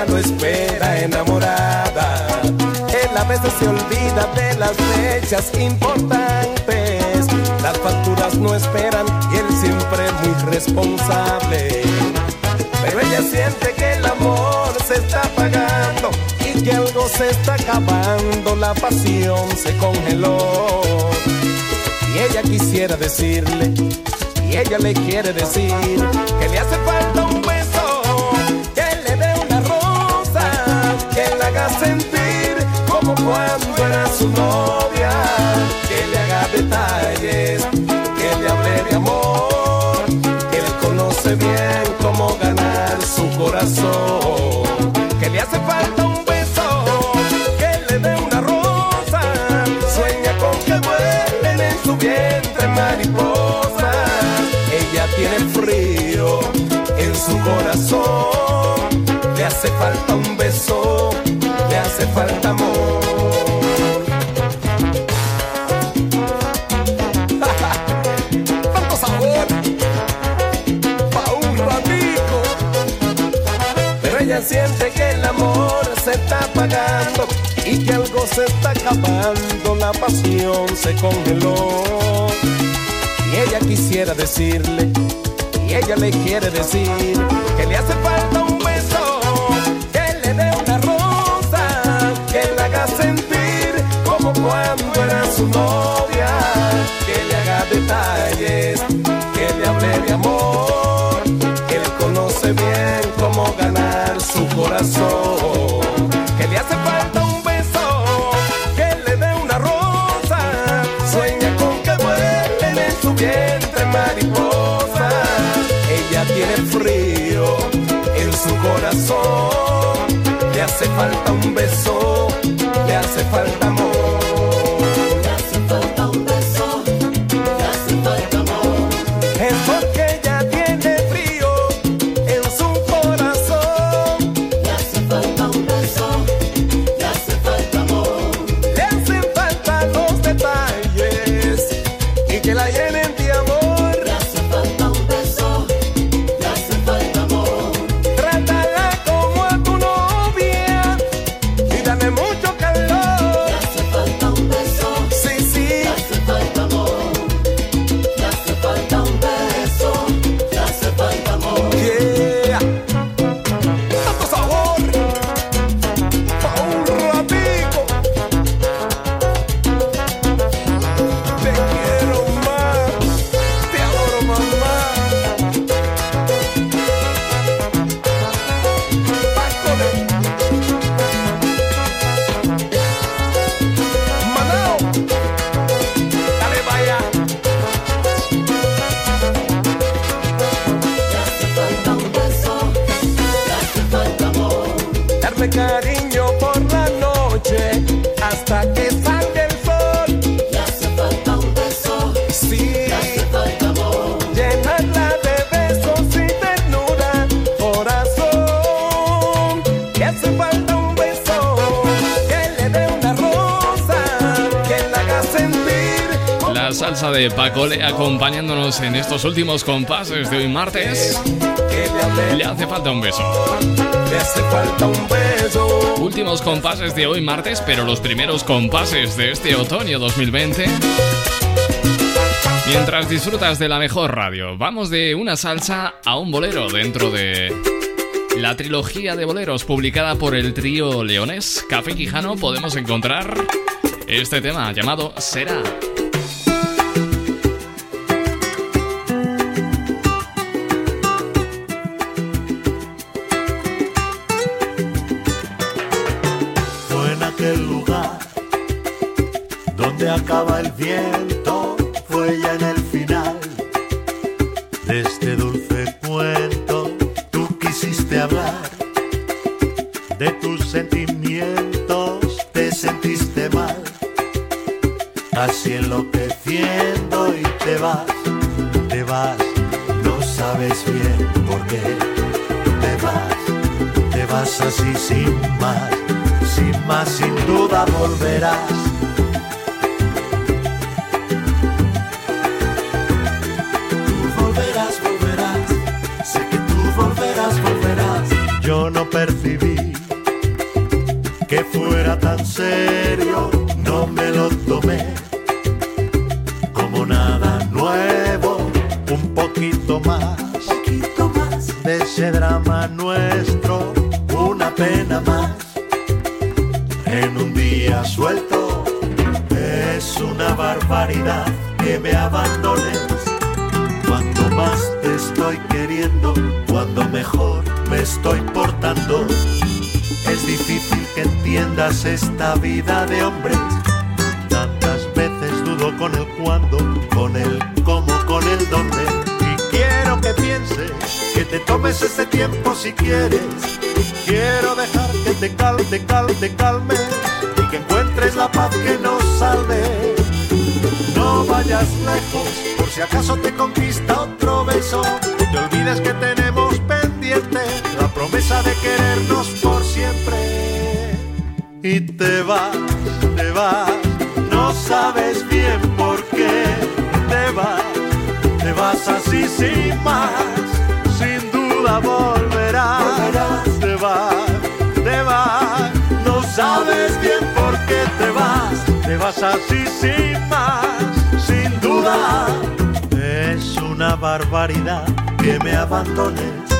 Ella lo espera enamorada. Él a veces se olvida de las fechas importantes. Las facturas no esperan y él siempre muy responsable. Pero ella siente que el amor se está apagando y que algo se está acabando. La pasión se congeló. Y ella quisiera decirle, y ella le quiere decir, que le hace falta un haga sentir como cuando era su novia, que le haga detalles, que le hable de amor, que él conoce bien cómo ganar su corazón, que le hace falta un beso, que le dé una rosa, sueña con que vuelen en su vientre mariposas, ella tiene frío en su corazón, le hace falta un beso, le hace falta amor. Tanto sabor pa' un ratico. Pero ella siente que el amor se está apagando y que algo se está acabando, la pasión se congeló. Y ella quisiera decirle, y ella le quiere decir, que le hace falta cómo ganar su corazón, que le hace falta un beso, que le dé una rosa, sueña con que vuelen en su vientre mariposas, ella tiene frío en su corazón, le hace falta un beso, le hace falta amor. Últimos compases de hoy martes. Le hace falta un beso. Le hace falta un beso. Últimos compases de hoy martes, pero los primeros compases de este otoño 2020. Mientras disfrutas de la mejor radio, vamos de una salsa a un bolero dentro de la trilogía de boleros publicada por el trío leones Café Quijano. Podemos encontrar este tema llamado Será. Acaba el viento, fue ya en el final de este dulce cuento. Tú quisiste hablar de tus sentimientos, te sentiste mal, así enloqueciendo y te vas, te vas, no sabes bien por qué te vas, te vas así sin más, sin más, sin duda volverás. Estoy. Es difícil que entiendas esta vida de hombres. Tantas veces dudo con el cuándo, con el cómo, con el dónde. Y quiero que pienses, que te tomes ese tiempo si quieres. Quiero dejar que te calme, calme, calme y que encuentres la paz que nos salve. No vayas lejos, por si acaso te conquista otro beso. No te olvides que tenemos pendiente la promesa de querernos por siempre. Y te vas, te vas, no sabes bien por qué te vas, te vas así sin más, sin duda volverás. Te vas, te vas, no sabes bien por qué te vas, te vas así sin más, sin duda. Es una barbaridad que me abandones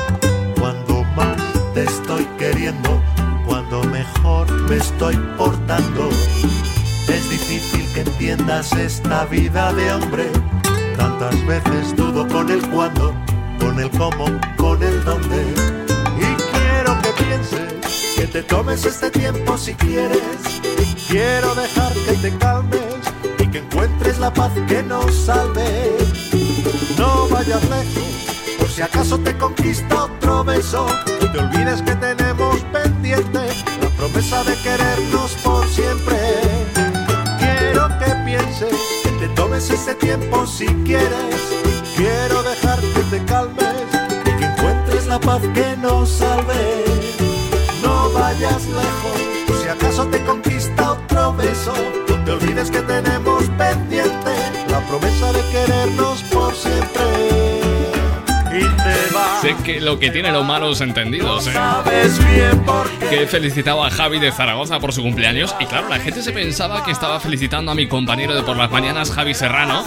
te estoy queriendo, cuando mejor me estoy portando. Es difícil que entiendas esta vida de hombre. Tantas veces dudo con el cuándo, con el cómo, con el dónde. Y quiero que pienses, que te tomes este tiempo si quieres. Quiero dejar que te calmes y que encuentres la paz que nos salve. No vayas lejos, si acaso te conquista otro beso. No te olvides que tenemos pendiente la promesa de querernos por siempre. Quiero que pienses, que te tomes ese tiempo si quieres. Quiero dejar que te calmes y que encuentres la paz que nos salve. No vayas lejos, si acaso te conquista otro beso. No te olvides que tenemos pendiente la promesa de querernos por siempre. Sé que lo que tiene los malos entendidos, ¿eh? Que he felicitado a Javi de Zaragoza por su cumpleaños. Y claro, la gente se pensaba que estaba felicitando a mi compañero de por las mañanas, Javi Serrano.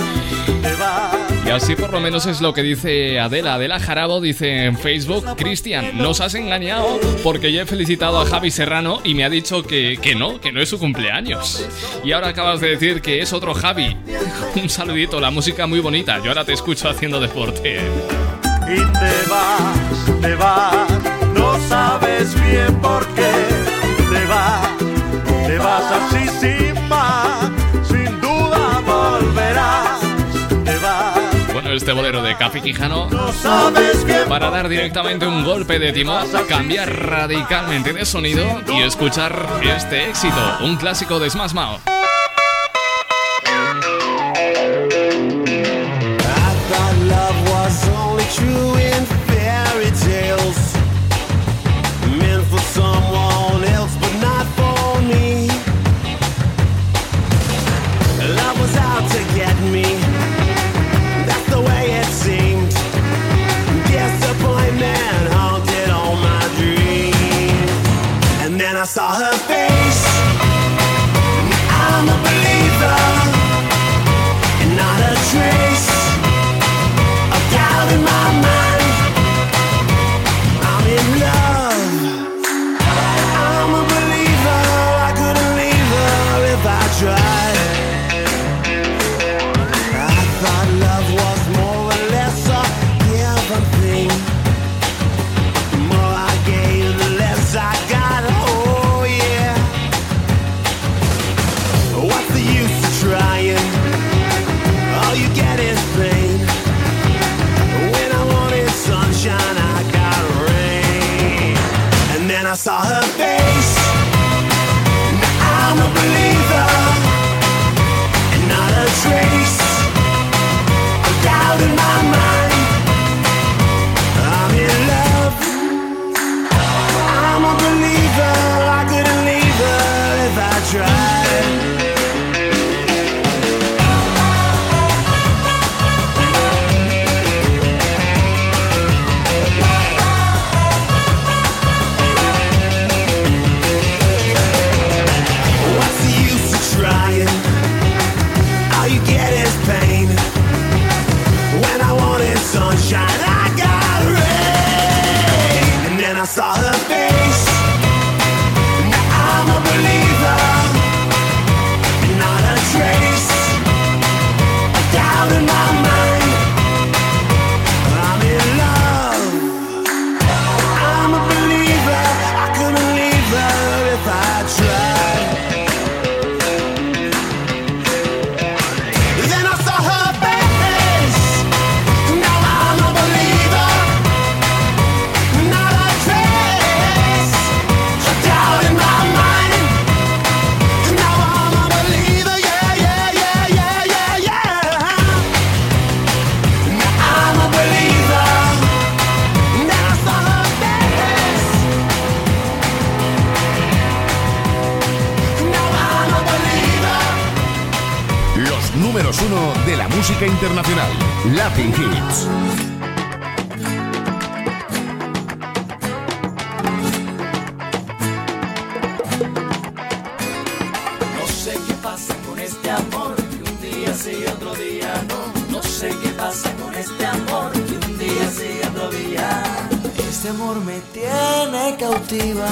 Y así por lo menos es lo que dice Adela. Adela Jarabo dice en Facebook, Cristian, nos has engañado porque yo he felicitado a Javi Serrano y me ha dicho que, que no, que no es su cumpleaños. Y ahora acabas de decir que es otro Javi. Un saludito, la música muy bonita. Yo ahora te escucho haciendo deporte. Y te vas, te vas, no sabes bien por qué te vas, te vas así sin más, sin duda volverás, te vas. Bueno, este bolero de Café Quijano No sabes bien para dar directamente un golpe de timón, cambiar radicalmente de sonido y escuchar este éxito, un clásico de Smash Mouth. saw her face. Latin Hits. No sé qué pasa con este amor, que un día sí, otro día no. No sé qué pasa con este amor, que un día sí, otro día. Este amor me tiene cautiva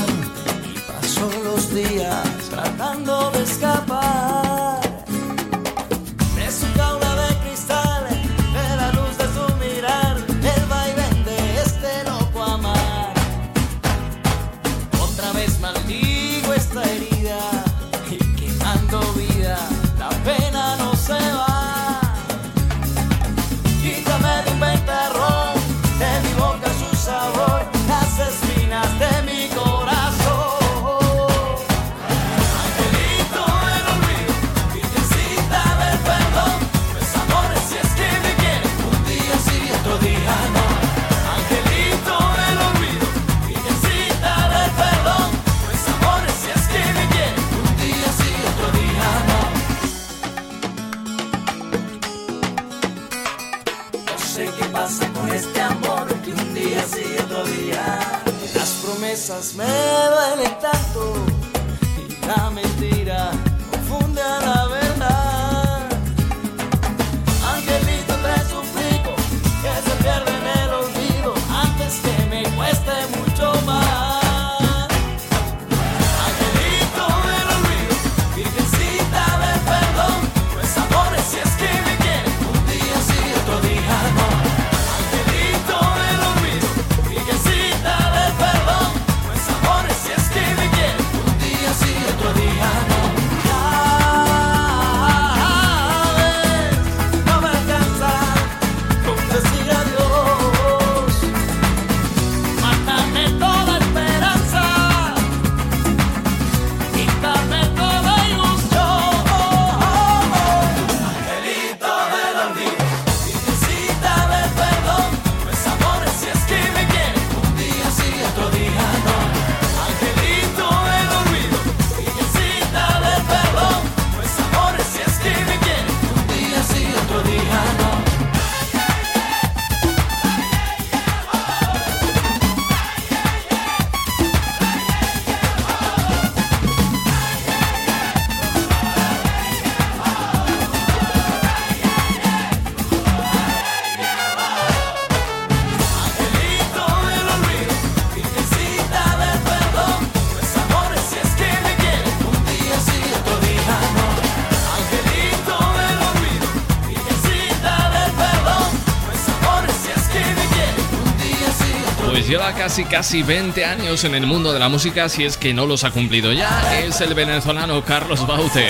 casi casi 20 años en el mundo de la música, si es que no los ha cumplido ya, es el venezolano Carlos Baute.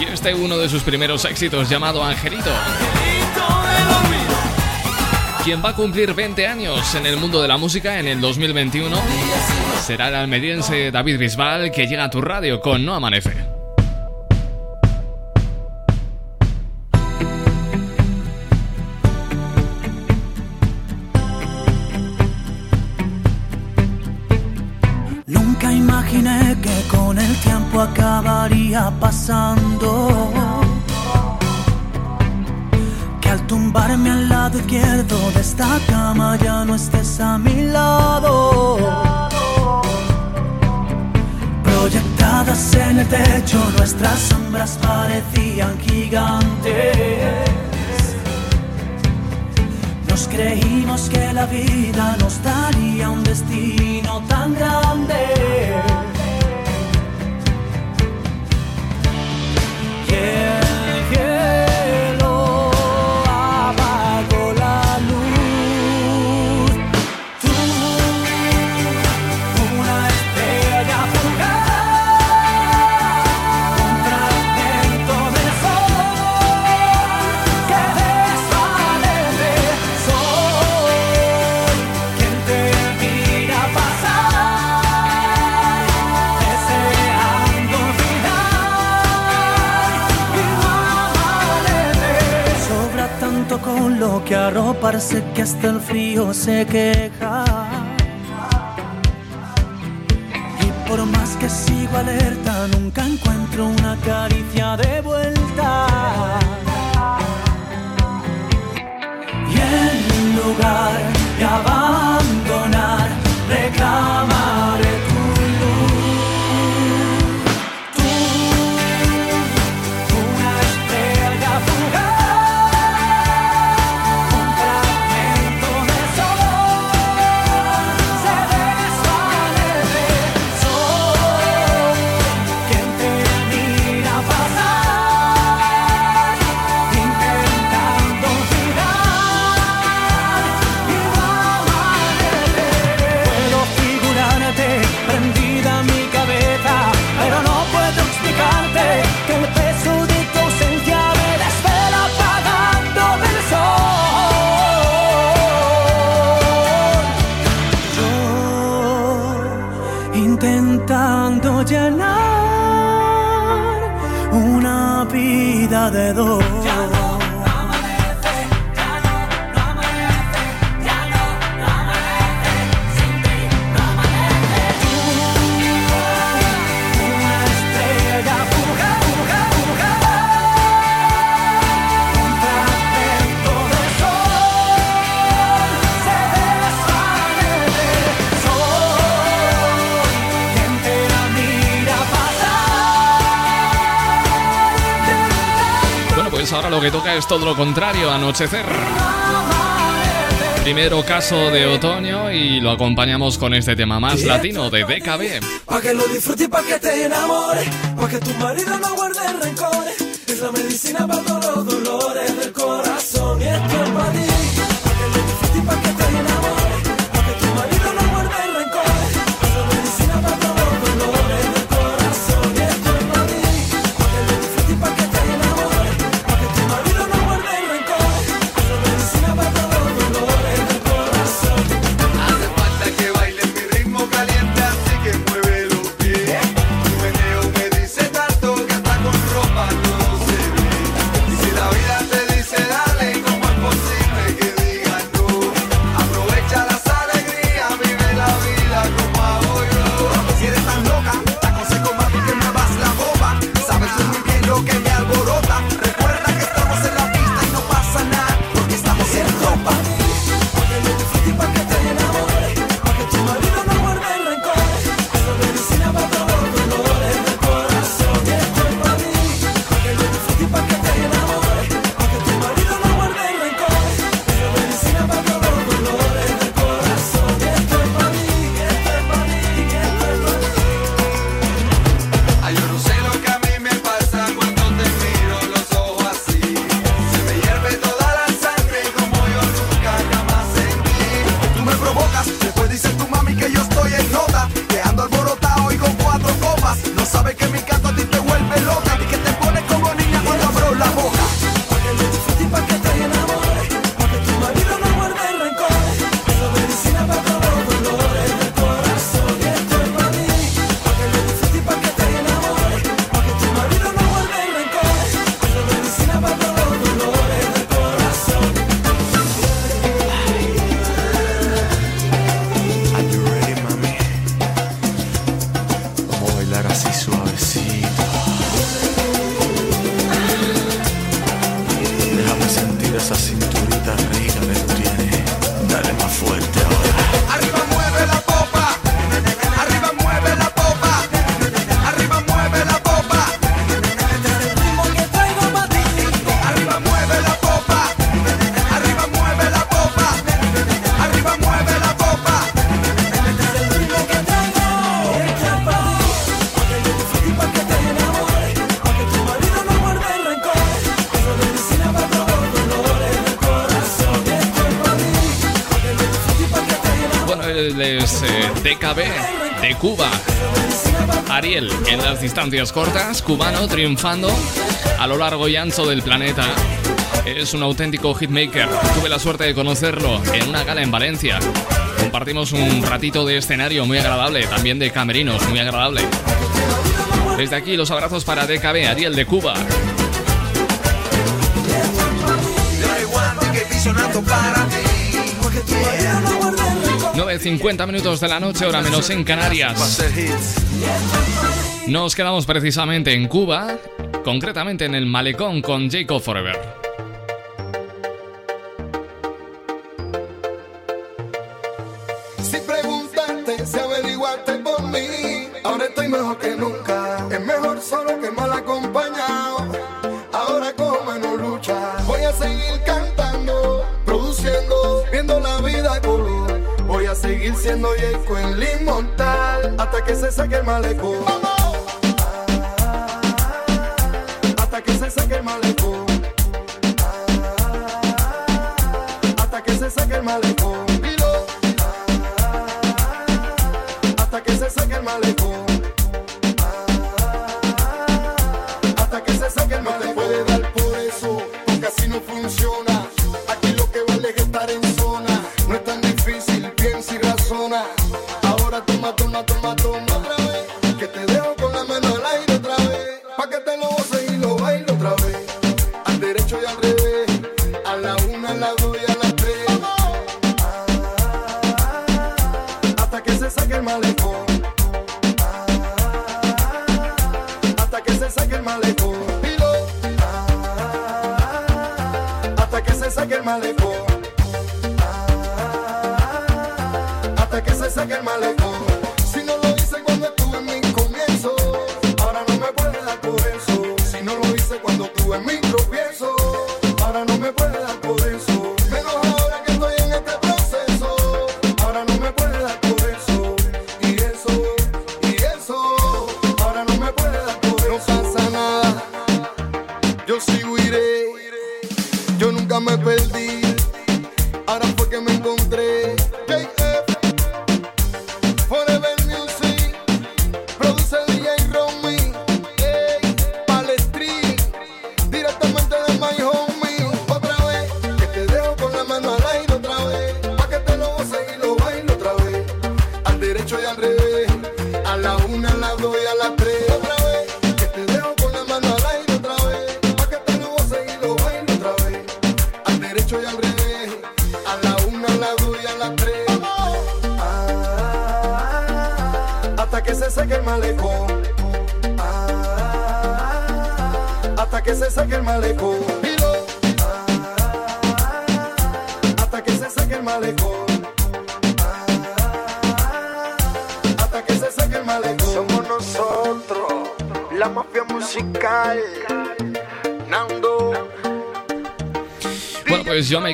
Y este uno de sus primeros éxitos llamado Angelito. Quien va a cumplir 20 años en el mundo de la música en el 2021 será el almeriense David Bisbal que llega a tu radio con No Amanece. Nuestras sombras parecían gigantes. Nos creímos que la vida no parece que hasta el frío se queja. Y por más que sigo alerta, nunca encuentro una caricia de vuelta. Y en lugar de abandonar, reclama. puedo lo que toca es todo lo contrario, anochecer. Primero caso de otoño y lo acompañamos con este tema más latino de DKB. Pa' que lo disfrutes y pa' que te enamores, pa' que tu marido no guarde rencores, es la medicina para todos los dolores del corazón. De Cuba. Ariel en las distancias cortas, cubano triunfando a lo largo y ancho del planeta. Es un auténtico hitmaker. Tuve la suerte de conocerlo en una gala en Valencia. Compartimos un ratito de escenario muy agradable, también de camerinos, muy agradable. Desde aquí los abrazos para DKB, Ariel de Cuba. 9.50 minutos de la noche, hora menos en Canarias. Nos quedamos precisamente en Cuba, concretamente en el malecón con Jacob Forever. Seguir siendo Jacob el inmortal hasta que se saque el malecón.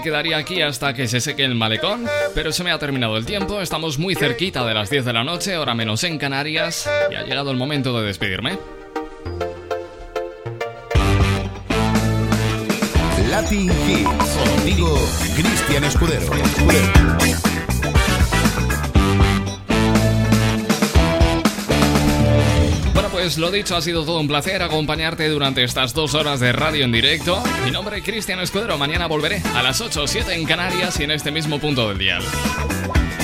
Quedaría aquí hasta que se seque el malecón, pero se me ha terminado el tiempo, estamos muy cerquita de las 10 de la noche, hora menos en Canarias, y ha llegado el momento de despedirme. Lo dicho, ha sido todo un placer acompañarte durante estas dos horas de radio en directo. Mi nombre es Cristian Escudero, mañana volveré a las 8 o 7 en Canarias y en este mismo punto del día.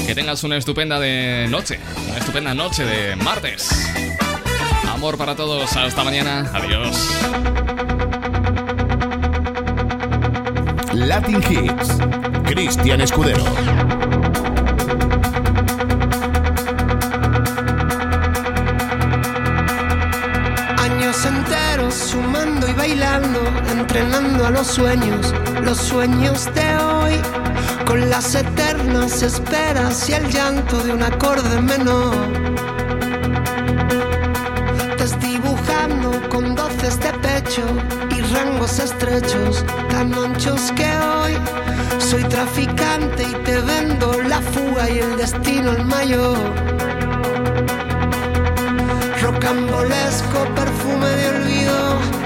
Que tengas una estupenda de noche, una estupenda noche de martes. Amor para todos, hasta mañana, adiós. Latin Hits. Cristian Escudero. Entrenando a los sueños, los sueños de hoy, con las eternas esperas y el llanto de un acorde menor. Desdibujando con doces de pecho y rangos estrechos, tan anchos que hoy. Soy traficante y te vendo la fuga y el destino el mayor. Rocambolesco perfume de olvido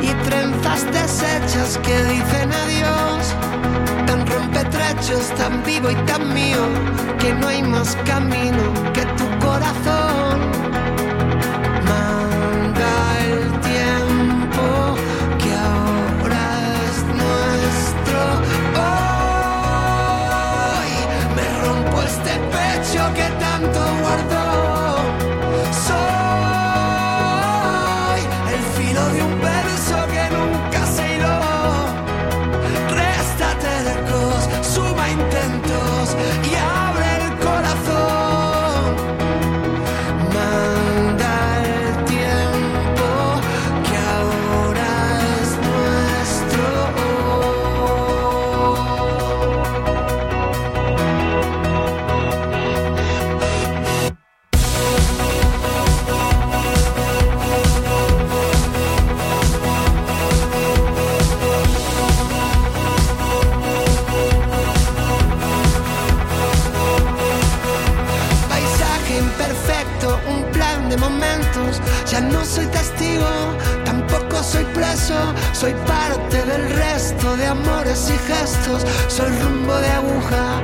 y trenzas deshechas que dicen adiós. Tan rompetrechos, tan vivo y tan mío, que no hay más camino que tu corazón. Manda el tiempo que ahora es nuestro. Hoy me rompo este pecho que tanto soy parte del resto de amores y gestos. Soy rumbo de aguja,